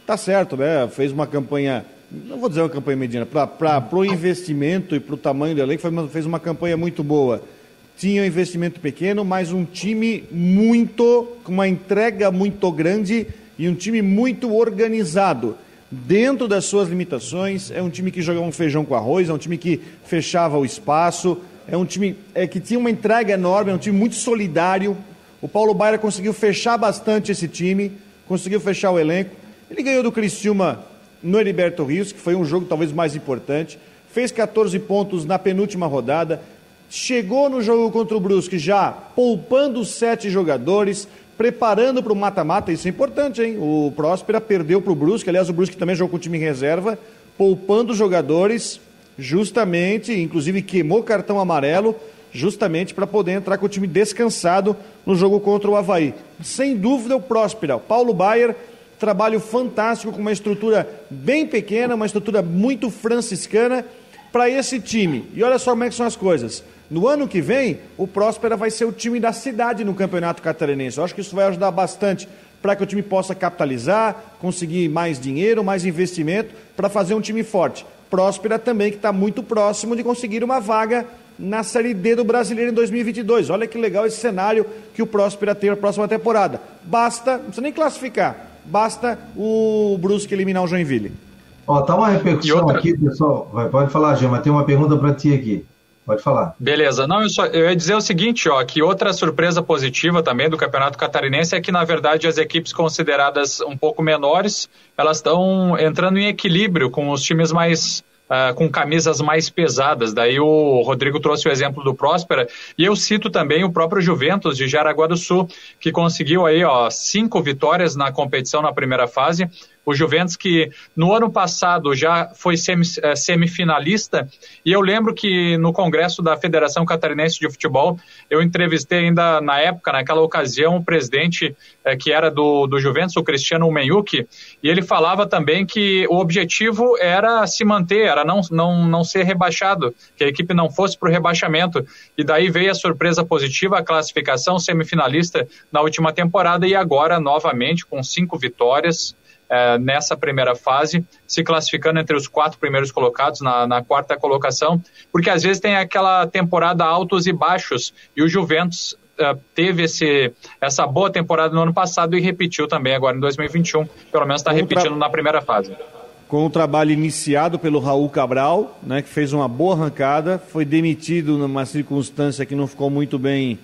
tá certo, né? Fez uma campanha, não vou dizer uma campanha mediana, para o investimento e para o tamanho do elenco, fez uma campanha muito boa. Tinha um investimento pequeno, mas um time muito, com uma entrega muito grande e um time muito organizado dentro das suas limitações. É um time que jogava um feijão com arroz, é um time que fechava o espaço, é um time é, que tinha uma entrega enorme, é um time muito solidário. O Paulo Baira conseguiu fechar bastante esse time, conseguiu fechar o elenco. Ele ganhou do Criciúma no Heriberto Rios, que foi um jogo talvez mais importante. Fez 14 pontos na penúltima rodada. Chegou no jogo contra o Brusque já poupando sete jogadores, preparando para o mata-mata, isso é importante, hein? O Próspera perdeu para o Brusque, aliás, o Brusque também jogou com o time em reserva, poupando jogadores, justamente, inclusive queimou cartão amarelo, justamente para poder entrar com o time descansado no jogo contra o Havaí. Sem dúvida, o Próspera. Paulo Baier, trabalho fantástico, com uma estrutura bem pequena, uma estrutura muito franciscana para esse time. E olha só como é que são as coisas. No ano que vem, o Próspera vai ser o time da cidade no Campeonato Catarinense. Eu acho que isso vai ajudar bastante para que o time possa capitalizar, conseguir mais dinheiro, mais investimento, para fazer um time forte. Próspera também, que está muito próximo de conseguir uma vaga na Série D do Brasileiro em 2022. Olha que legal esse cenário que o Próspera tem na próxima temporada. Basta, não precisa nem classificar, basta o Brusque eliminar o Joinville. Ó, tá uma repercussão outra... aqui, pessoal. Vai, pode falar, Gê, mas tem uma pergunta para ti aqui. Pode falar. Beleza. Não, eu, só, eu ia dizer o seguinte, ó, que outra surpresa positiva também do Campeonato Catarinense é que, na verdade, as equipes consideradas um pouco menores, elas estão entrando em equilíbrio com os times mais Uh, com camisas mais pesadas. Daí o Rodrigo trouxe o exemplo do Próspera e eu cito também o próprio Juventus de Jaraguá do Sul, que conseguiu aí ó, cinco vitórias na competição na primeira fase, o Juventus que no ano passado já foi eh, semifinalista e eu lembro que no congresso da Federação Catarinense de Futebol eu entrevistei ainda na época, naquela ocasião, o presidente eh, que era do, do Juventus, o Cristiano Menhuc, e ele falava também que o objetivo era se manter, era não, não, não ser rebaixado, que a equipe não fosse para o rebaixamento. E daí veio a surpresa positiva, a classificação semifinalista na última temporada e agora novamente com cinco vitórias é, nessa primeira fase, se classificando entre os quatro primeiros colocados na, na, quarta colocação, porque às vezes tem aquela temporada altos e baixos, e o Juventus é, teve esse, essa boa temporada no ano passado e repetiu também agora em 2021, pelo menos está repetindo na primeira fase. Com o trabalho iniciado pelo Raul Cabral, né, que fez uma boa arrancada, foi demitido numa circunstância que não ficou muito bem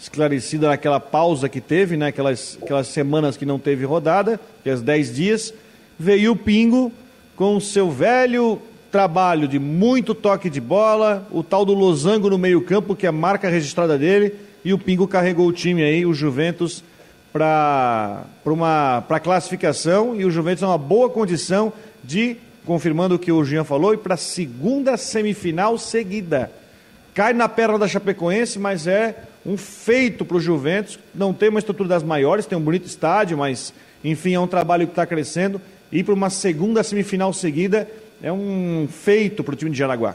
esclarecida naquela pausa que teve, né? aquelas, aquelas semanas que não teve rodada, aqueles 10 dias, veio o Pingo com o seu velho trabalho de muito toque de bola, o tal do losango no meio-campo, que é a marca registrada dele, e o Pingo carregou o time aí, o Juventus, para pra classificação, e o Juventus é uma boa condição de, confirmando o que o Jean falou, e para a segunda semifinal seguida. Cai na perna da Chapecoense, mas é um feito para o Juventus. Não tem uma estrutura das maiores, tem um bonito estádio, mas enfim, é um trabalho que está crescendo. E para uma segunda semifinal seguida é um feito para o time de Jaraguá.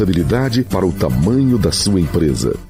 contabilidade para o tamanho da sua empresa.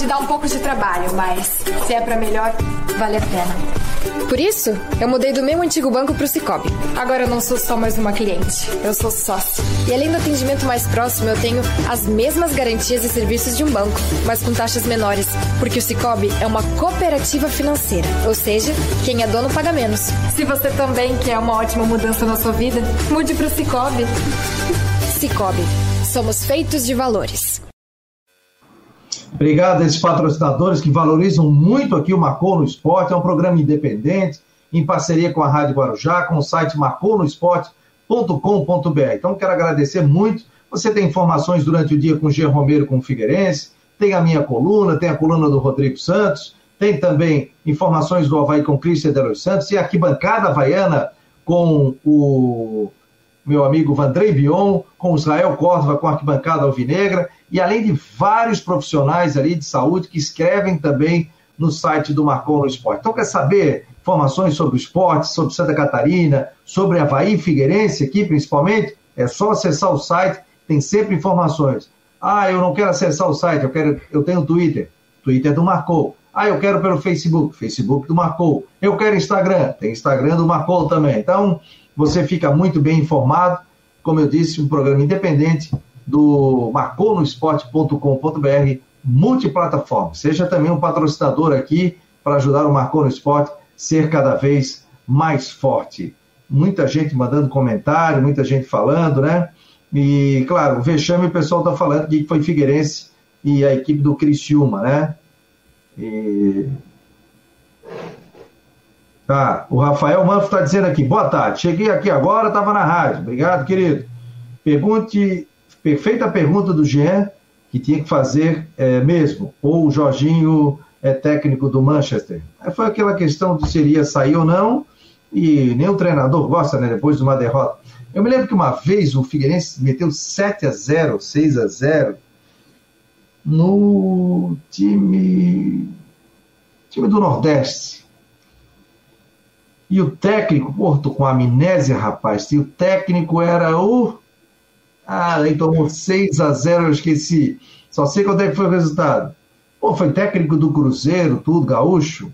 pode dar um pouco de trabalho, mas se é para melhor, vale a pena. Por isso, eu mudei do meu antigo banco pro Cicobi. Agora eu não sou só mais uma cliente, eu sou sócio. E além do atendimento mais próximo, eu tenho as mesmas garantias e serviços de um banco, mas com taxas menores, porque o Cicobi é uma cooperativa financeira, ou seja, quem é dono paga menos. Se você também quer uma ótima mudança na sua vida, mude pro Cicobi. Cicobi, somos feitos de valores. Obrigado a esses patrocinadores que valorizam muito aqui o Marcou no Esporte. É um programa independente, em parceria com a Rádio Guarujá, com o site marconosport.com.br. Então, quero agradecer muito. Você tem informações durante o dia com o G. Romero com o Figueirense, tem a minha coluna, tem a coluna do Rodrigo Santos, tem também informações do Havaí com Cristian de los Santos e a arquibancada havaiana com o meu amigo Vandrei Bion, com Israel Córdova com a arquibancada alvinegra e além de vários profissionais ali de saúde que escrevem também no site do Marcon no Esporte. Então, quer saber informações sobre o esporte, sobre Santa Catarina, sobre Havaí Figueirense aqui, principalmente? É só acessar o site, tem sempre informações. Ah, eu não quero acessar o site, eu, quero, eu tenho Twitter. Twitter do Marcou. Ah, eu quero pelo Facebook. Facebook do Marcou. Eu quero Instagram. Tem Instagram do Marcou também. Então, você fica muito bem informado. Como eu disse, um programa independente do marconosport.com.br, multiplataforma. Seja também um patrocinador aqui para ajudar o Marcou no Esporte ser cada vez mais forte. Muita gente mandando comentário, muita gente falando, né? E, claro, o vexame o pessoal está falando que foi Figueirense e a equipe do Criciúma, né? E... Tá, o Rafael Manfro está dizendo aqui, boa tarde, cheguei aqui agora, estava na rádio, obrigado, querido. Pergunte perfeita pergunta do Jean, que tinha que fazer é, mesmo. Ou o Jorginho é técnico do Manchester. Foi aquela questão de seria sair ou não, e nem o treinador gosta, né, depois de uma derrota. Eu me lembro que uma vez o Figueirense meteu 7 a 0 6 a 0 no time, time do Nordeste. E o técnico, pô, com amnésia, rapaz, e o técnico era o ah, aí tomou 6 a 0 eu esqueci. Só sei quando é que foi o resultado. Pô, foi técnico do Cruzeiro, tudo, gaúcho.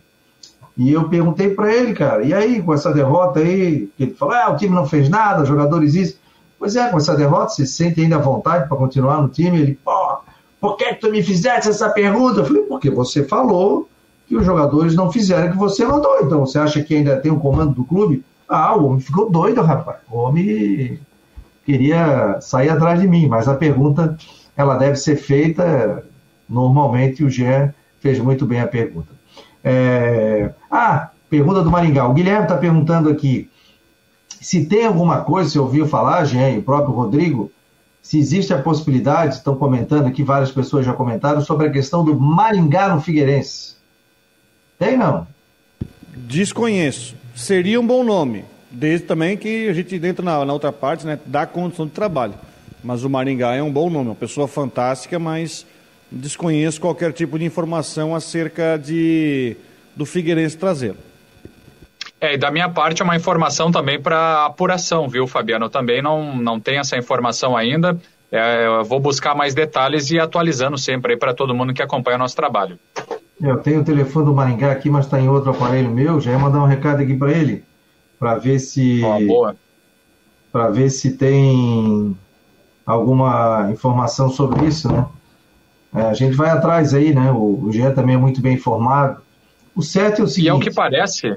E eu perguntei para ele, cara, e aí, com essa derrota aí, ele falou, ah, o time não fez nada, jogadores isso. Pois é, com essa derrota, você sente ainda vontade para continuar no time? Ele, pô, por que tu me fizesse essa pergunta? Eu falei, porque você falou que os jogadores não fizeram que você mandou. Então, você acha que ainda tem o um comando do clube? Ah, o homem ficou doido, rapaz. O homem queria sair atrás de mim, mas a pergunta ela deve ser feita normalmente. O Jean fez muito bem a pergunta. É... Ah, pergunta do Maringá. O Guilherme está perguntando aqui se tem alguma coisa, se ouviu falar, Jean, e o próprio Rodrigo, se existe a possibilidade, estão comentando aqui, várias pessoas já comentaram, sobre a questão do Maringá no Figueirense. Tem não? Desconheço. Seria um bom nome. Desde também que a gente entra na, na outra parte, né, da condição de trabalho. Mas o Maringá é um bom nome, uma pessoa fantástica, mas desconheço qualquer tipo de informação acerca de do Figueirense trazer. É, e da minha parte é uma informação também para apuração, viu, Fabiano? Eu também não, não tenho essa informação ainda. É, eu vou buscar mais detalhes e atualizando sempre aí para todo mundo que acompanha o nosso trabalho. Eu tenho o telefone do Maringá aqui, mas está em outro aparelho meu. Já ia mandar um recado aqui para ele para ver se para ver se tem alguma informação sobre isso, né? É, a gente vai atrás aí, né? O, o Jean também é muito bem informado. O certo é o seguinte. E é o que parece.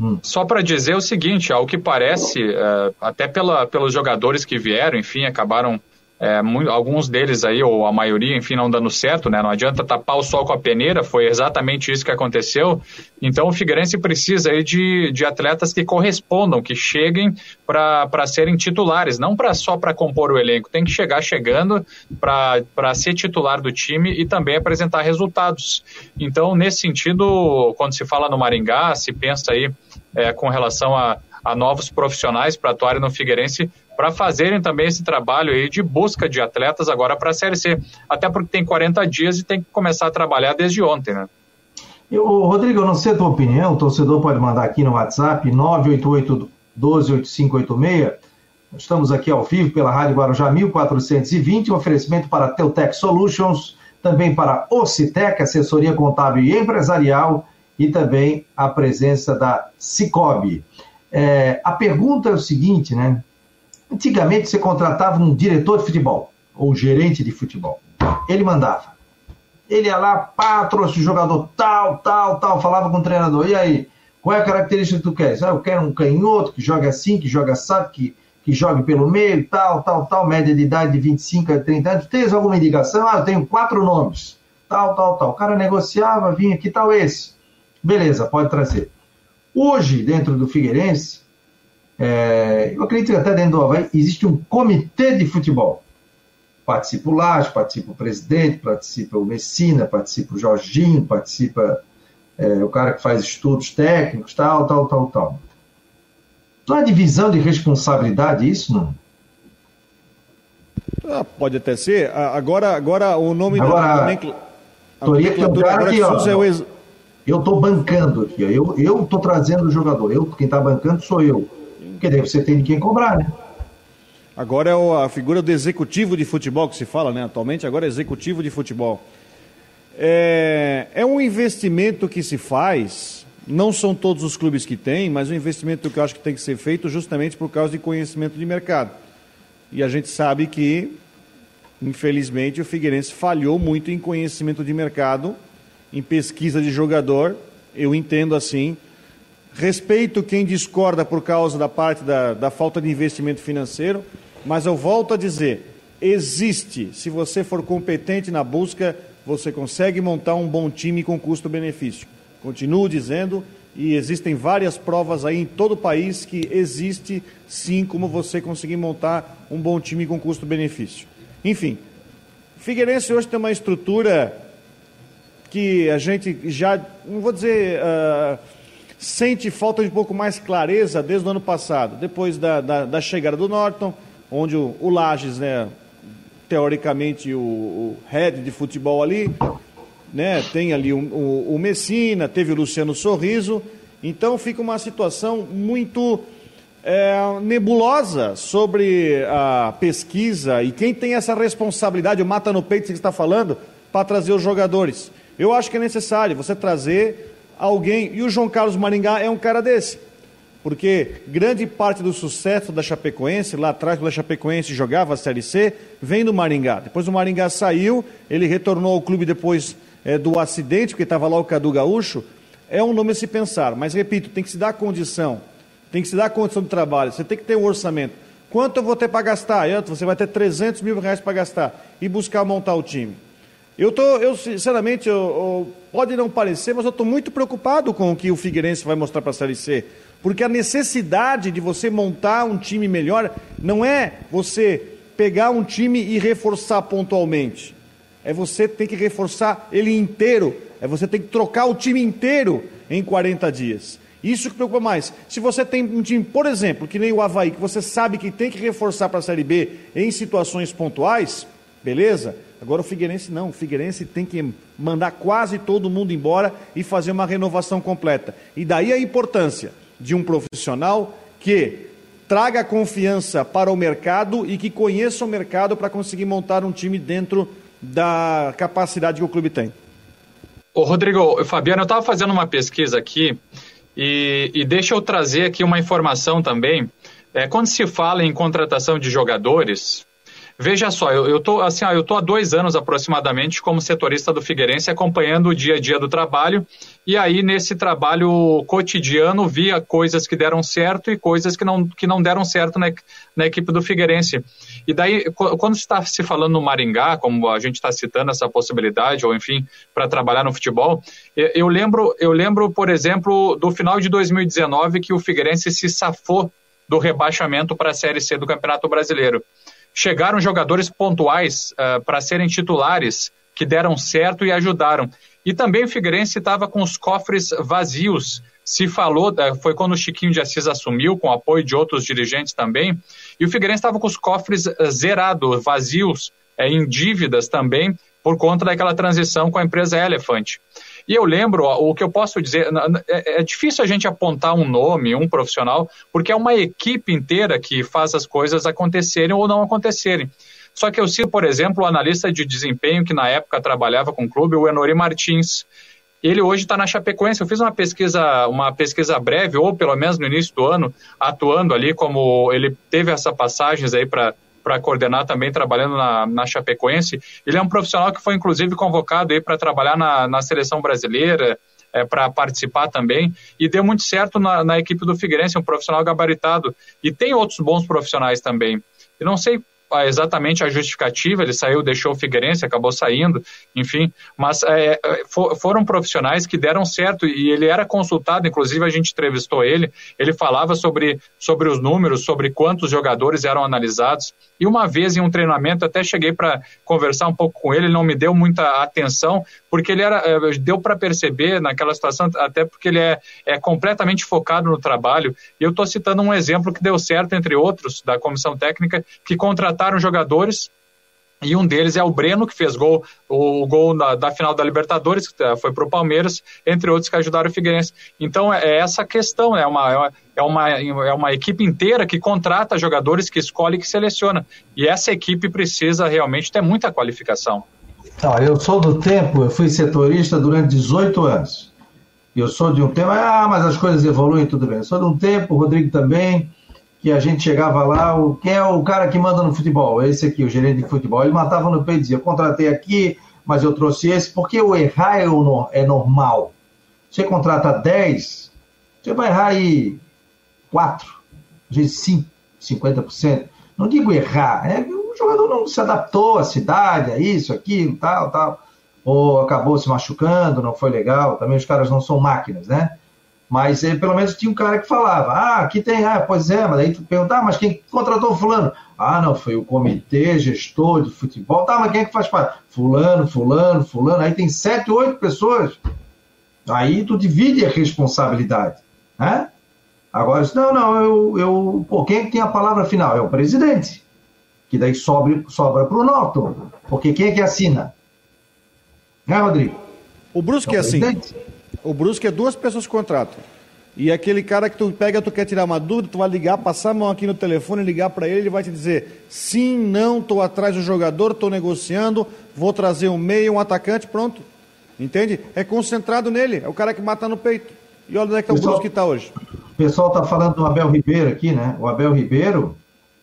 Hum. Só para dizer o seguinte, ao que parece, é, até pela, pelos jogadores que vieram, enfim, acabaram é, muito, alguns deles aí, ou a maioria, enfim, não dando certo, né? Não adianta tapar o sol com a peneira, foi exatamente isso que aconteceu. Então o Figueirense precisa aí de, de atletas que correspondam, que cheguem para serem titulares, não pra, só para compor o elenco, tem que chegar chegando para ser titular do time e também apresentar resultados. Então, nesse sentido, quando se fala no Maringá, se pensa aí é, com relação a, a novos profissionais para atuarem no Figueirense, para fazerem também esse trabalho aí de busca de atletas agora para a Série C. Até porque tem 40 dias e tem que começar a trabalhar desde ontem, né? Eu, Rodrigo, eu não sei a tua opinião, o torcedor pode mandar aqui no WhatsApp 988 128586. Estamos aqui ao vivo pela Rádio Guarujá 1420, um oferecimento para Teutec Solutions, também para Ocitec, assessoria contábil e empresarial, e também a presença da Cicobi. É, a pergunta é o seguinte, né? Antigamente você contratava um diretor de futebol, ou gerente de futebol. Ele mandava. Ele ia lá, pá, trouxe o jogador tal, tal, tal, falava com o treinador. E aí, qual é a característica que tu queres? Ah, eu quero um canhoto que joga assim, que joga sabe, que, que jogue pelo meio, tal, tal, tal, média de idade de 25 a 30 anos. Tens alguma indicação? Ah, eu tenho quatro nomes. Tal, tal, tal. O cara negociava, vinha, que tal esse? Beleza, pode trazer. Hoje, dentro do Figueirense, é, eu acredito que até dentro do Havaí, existe um comitê de futebol. Participa o Laje, participa o presidente, participa o Messina, participa o Jorginho, participa é, o cara que faz estudos técnicos, tal, tal, tal, tal. Não é divisão de responsabilidade isso, não? Ah, pode até ser. Agora, agora o nome agora, da nomenclatura agora aqui, ó, é o ex... Eu estou bancando aqui, ó. eu eu estou trazendo o jogador. Eu quem está bancando sou eu. Porque daí você tem de quem cobrar, né? Agora é a figura do executivo de futebol que se fala, né? Atualmente agora é executivo de futebol. É, é um investimento que se faz, não são todos os clubes que têm, mas um investimento que eu acho que tem que ser feito justamente por causa de conhecimento de mercado. E a gente sabe que, infelizmente, o Figueirense falhou muito em conhecimento de mercado, em pesquisa de jogador, eu entendo assim. Respeito quem discorda por causa da parte da, da falta de investimento financeiro, mas eu volto a dizer: existe, se você for competente na busca, você consegue montar um bom time com custo-benefício. Continuo dizendo, e existem várias provas aí em todo o país que existe sim como você conseguir montar um bom time com custo-benefício. Enfim, Figueirense hoje tem uma estrutura que a gente já, não vou dizer, uh, sente falta de um pouco mais clareza desde o ano passado, depois da, da, da chegada do Norton, onde o, o Lages, né, teoricamente, o, o head de futebol ali, né? Tem ali o, o, o, Messina, teve o Luciano Sorriso, então fica uma situação muito é, nebulosa sobre a pesquisa e quem tem essa responsabilidade, o mata no peito que está falando, para trazer os jogadores. Eu acho que é necessário você trazer alguém, e o João Carlos Maringá é um cara desse. Porque grande parte do sucesso da Chapecoense, lá atrás, quando a Chapecoense jogava a Série C, vem do Maringá. Depois o Maringá saiu, ele retornou ao clube depois é, do acidente, porque estava lá o Cadu Gaúcho. É um nome a se pensar, mas repito, tem que se dar condição, tem que se dar condição de trabalho, você tem que ter um orçamento. Quanto eu vou ter para gastar? Você vai ter 300 mil reais para gastar e buscar montar o time. Eu tô, eu sinceramente, eu, eu, pode não parecer, mas eu estou muito preocupado com o que o Figueirense vai mostrar para a Série C. Porque a necessidade de você montar um time melhor não é você pegar um time e reforçar pontualmente. É você ter que reforçar ele inteiro. É você ter que trocar o time inteiro em 40 dias. Isso que preocupa mais. Se você tem um time, por exemplo, que nem o Havaí, que você sabe que tem que reforçar para a Série B em situações pontuais, beleza? Agora o Figueirense não. O Figueirense tem que mandar quase todo mundo embora e fazer uma renovação completa. E daí a importância de um profissional que traga confiança para o mercado e que conheça o mercado para conseguir montar um time dentro da capacidade que o clube tem. Ô Rodrigo, Fabiano, eu estava fazendo uma pesquisa aqui e, e, deixa eu trazer aqui uma informação também. É, quando se fala em contratação de jogadores, Veja só, eu, eu tô assim, eu tô há dois anos aproximadamente como setorista do Figueirense, acompanhando o dia a dia do trabalho, e aí nesse trabalho cotidiano via coisas que deram certo e coisas que não, que não deram certo na, na equipe do Figueirense. E daí, quando está se falando no Maringá, como a gente está citando essa possibilidade, ou enfim, para trabalhar no futebol, eu lembro, eu lembro, por exemplo, do final de 2019 que o Figueirense se safou do rebaixamento para a Série C do Campeonato Brasileiro chegaram jogadores pontuais uh, para serem titulares que deram certo e ajudaram. E também o Figueirense estava com os cofres vazios. Se falou, uh, foi quando o Chiquinho de Assis assumiu, com apoio de outros dirigentes também, e o Figueirense estava com os cofres uh, zerados, vazios, em dívidas também, por conta daquela transição com a empresa Elephant. E eu lembro, o que eu posso dizer, é, é difícil a gente apontar um nome, um profissional, porque é uma equipe inteira que faz as coisas acontecerem ou não acontecerem. Só que eu cito, por exemplo, o analista de desempenho que na época trabalhava com o clube, o Enori Martins. Ele hoje está na Chapecoense. Eu fiz uma pesquisa, uma pesquisa breve, ou pelo menos no início do ano, atuando ali como ele teve essa passagens aí para para coordenar também trabalhando na, na Chapecoense. Ele é um profissional que foi inclusive convocado para trabalhar na, na seleção brasileira, é, para participar também, e deu muito certo na, na equipe do Figueirense, um profissional gabaritado. E tem outros bons profissionais também. E não sei exatamente a justificativa, ele saiu, deixou o Figueirense, acabou saindo, enfim, mas é, for, foram profissionais que deram certo e ele era consultado, inclusive a gente entrevistou ele, ele falava sobre, sobre os números, sobre quantos jogadores eram analisados, e uma vez em um treinamento, até cheguei para conversar um pouco com ele, ele não me deu muita atenção, porque ele era, é, deu para perceber naquela situação, até porque ele é, é completamente focado no trabalho. E eu estou citando um exemplo que deu certo, entre outros, da comissão técnica, que contrataram jogadores e um deles é o Breno, que fez gol, o gol da, da final da Libertadores, que eh, foi para o Palmeiras, entre outros que ajudaram o Figueirense. Então é, é essa questão, é uma, é, uma, é uma equipe inteira que contrata jogadores, que escolhe e que seleciona. E essa equipe precisa realmente ter muita qualificação. Não, eu sou do tempo, eu fui setorista durante 18 anos. Eu sou de um tempo, ah, mas as coisas evoluem, tudo bem. Eu sou de um tempo, o Rodrigo também que a gente chegava lá, o, quem é o cara que manda no futebol? Esse aqui, o gerente de futebol. Ele matava no peito e dizia, contratei aqui, mas eu trouxe esse, porque o errar é, é normal. Você contrata 10, você vai errar aí 4, às vezes 5, 50%. Não digo errar, é jogador não se adaptou à cidade, a isso, aquilo, tal, tal. Ou acabou se machucando, não foi legal. Também os caras não são máquinas, né? Mas ele, pelo menos tinha um cara que falava, ah, aqui tem, ah, pois é, mas aí tu pergunta, ah, mas quem contratou fulano? Ah, não, foi o comitê gestor de futebol, tá, mas quem é que faz parte? Fulano, fulano, fulano, aí tem sete, oito pessoas. Aí tu divide a responsabilidade, né? Agora, não, não, eu, eu pô, quem é que tem a palavra final? É o presidente, que daí sobra, sobra para o Norton, porque quem é que assina? Né, Rodrigo? O Brusque é, é assim. O Brusque é duas pessoas que contratam. E aquele cara que tu pega, tu quer tirar uma dúvida, tu vai ligar, passar a mão aqui no telefone, ligar para ele, ele vai te dizer: sim, não, estou atrás do jogador, estou negociando, vou trazer um meio, um atacante, pronto. Entende? É concentrado nele, é o cara que mata no peito. E olha onde é que tá o Brusque está hoje. O pessoal está falando do Abel Ribeiro aqui, né? O Abel Ribeiro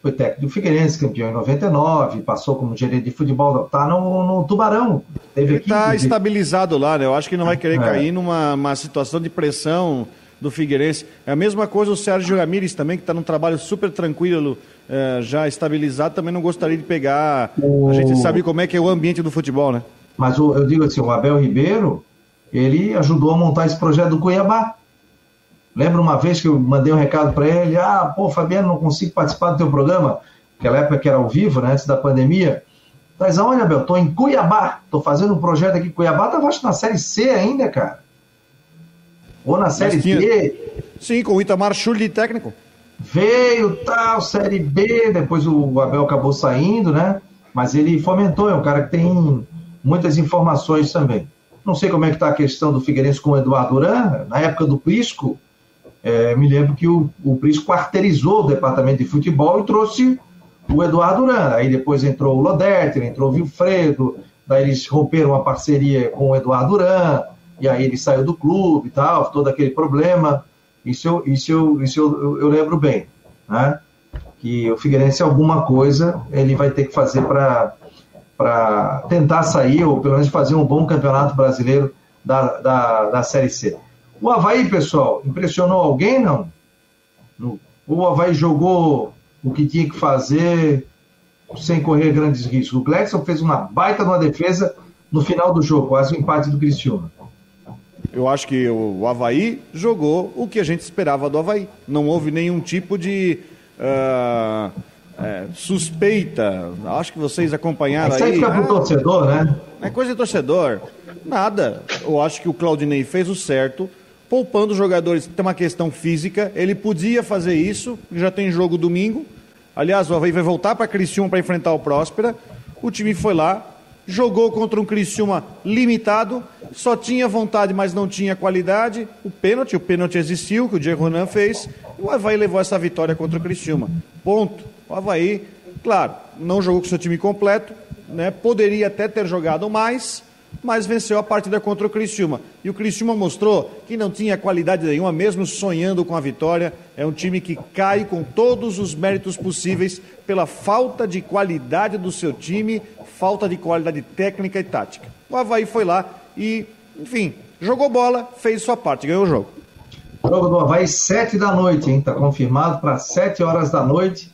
foi técnico do Figueirense, campeão em 99, passou como gerente de futebol, tá no, no Tubarão. Teve Ele está estabilizado lá, né? Eu acho que não vai querer é. cair numa situação de pressão do Figueirense. É a mesma coisa o Sérgio Ramírez também, que está num trabalho super tranquilo, é, já estabilizado, também não gostaria de pegar. O... A gente sabe como é que é o ambiente do futebol, né? Mas o, eu digo assim, o Abel Ribeiro, ele ajudou a montar esse projeto do Cuiabá. Lembro uma vez que eu mandei um recado para ele, ah, pô, Fabiano, não consigo participar do teu programa, aquela época que era ao vivo, né, antes da pandemia. Mas aonde, Abel? Tô em Cuiabá, tô fazendo um projeto aqui em Cuiabá, tava acho na Série C ainda, cara. Ou na Série tinha... D. Sim, com o Itamar Schulli de técnico. Veio, tal, Série B, depois o Abel acabou saindo, né? Mas ele fomentou, é um cara que tem muitas informações também. Não sei como é que tá a questão do Figueirense com o Eduardo Duran, na época do Prisco, é, me lembro que o, o Pris quarteirizou o departamento de futebol e trouxe o Eduardo Duran. Aí depois entrou o Loderter, entrou o Vilfredo, daí eles romperam uma parceria com o Eduardo Duran, e aí ele saiu do clube e tal, todo aquele problema. Isso eu, isso eu, isso eu, eu, eu lembro bem, né? Que o Figueirense alguma coisa ele vai ter que fazer para tentar sair, ou pelo menos fazer um bom campeonato brasileiro da, da, da Série C. O Havaí, pessoal, impressionou alguém, não? O Havaí jogou o que tinha que fazer sem correr grandes riscos. O Gladson fez uma baita uma defesa no final do jogo, quase o um empate do Cristiano. Eu acho que o Havaí jogou o que a gente esperava do Havaí. Não houve nenhum tipo de uh, é, suspeita. Acho que vocês acompanharam Isso aí. Isso aí fica pro ah, torcedor, né? É coisa de torcedor. Nada. Eu acho que o Claudinei fez o certo poupando os jogadores. Tem uma questão física, ele podia fazer isso, já tem jogo domingo. Aliás, o Havaí vai voltar para Criciúma para enfrentar o Próspera. O time foi lá, jogou contra um Criciúma limitado, só tinha vontade, mas não tinha qualidade. O pênalti, o pênalti existiu, que o Diego Ronan fez. O Havaí levou essa vitória contra o Criciúma. Ponto. O Havaí, claro, não jogou com seu time completo, né? Poderia até ter jogado mais, mas venceu a partida contra o Criciúma. E o Criciúma mostrou que não tinha qualidade nenhuma, mesmo sonhando com a vitória. É um time que cai com todos os méritos possíveis pela falta de qualidade do seu time, falta de qualidade técnica e tática. O Havaí foi lá e, enfim, jogou bola, fez sua parte, ganhou o jogo. Jogo do Havaí, 7 da noite, hein? Tá confirmado para 7 horas da noite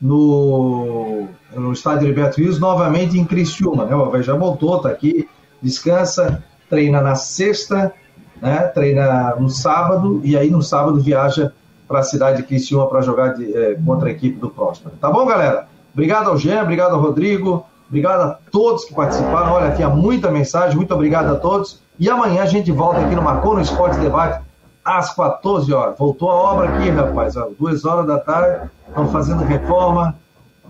no, no estádio Heriberto Rios, novamente em Criciúma, né? O Havaí já voltou, tá aqui, descansa, treina na sexta, né? Treina no sábado e aí no sábado viaja para a cidade de Criciúma para jogar de, é, contra a equipe do Próspero. Tá bom, galera? Obrigado ao Jean, obrigado ao Rodrigo, obrigado a todos que participaram. Olha, tinha muita mensagem, muito obrigado a todos. E amanhã a gente volta aqui no Marcou no Esporte Debate às 14 horas. Voltou a obra aqui, rapaz, às duas horas da tarde, estão fazendo reforma.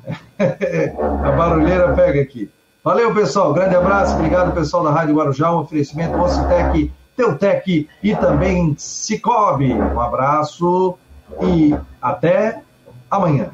a barulheira pega aqui. Valeu, pessoal. Grande abraço. Obrigado, pessoal da Rádio Guarujá. Um oferecimento Ocitec, Teutec e também Cicobi. Um abraço e até amanhã.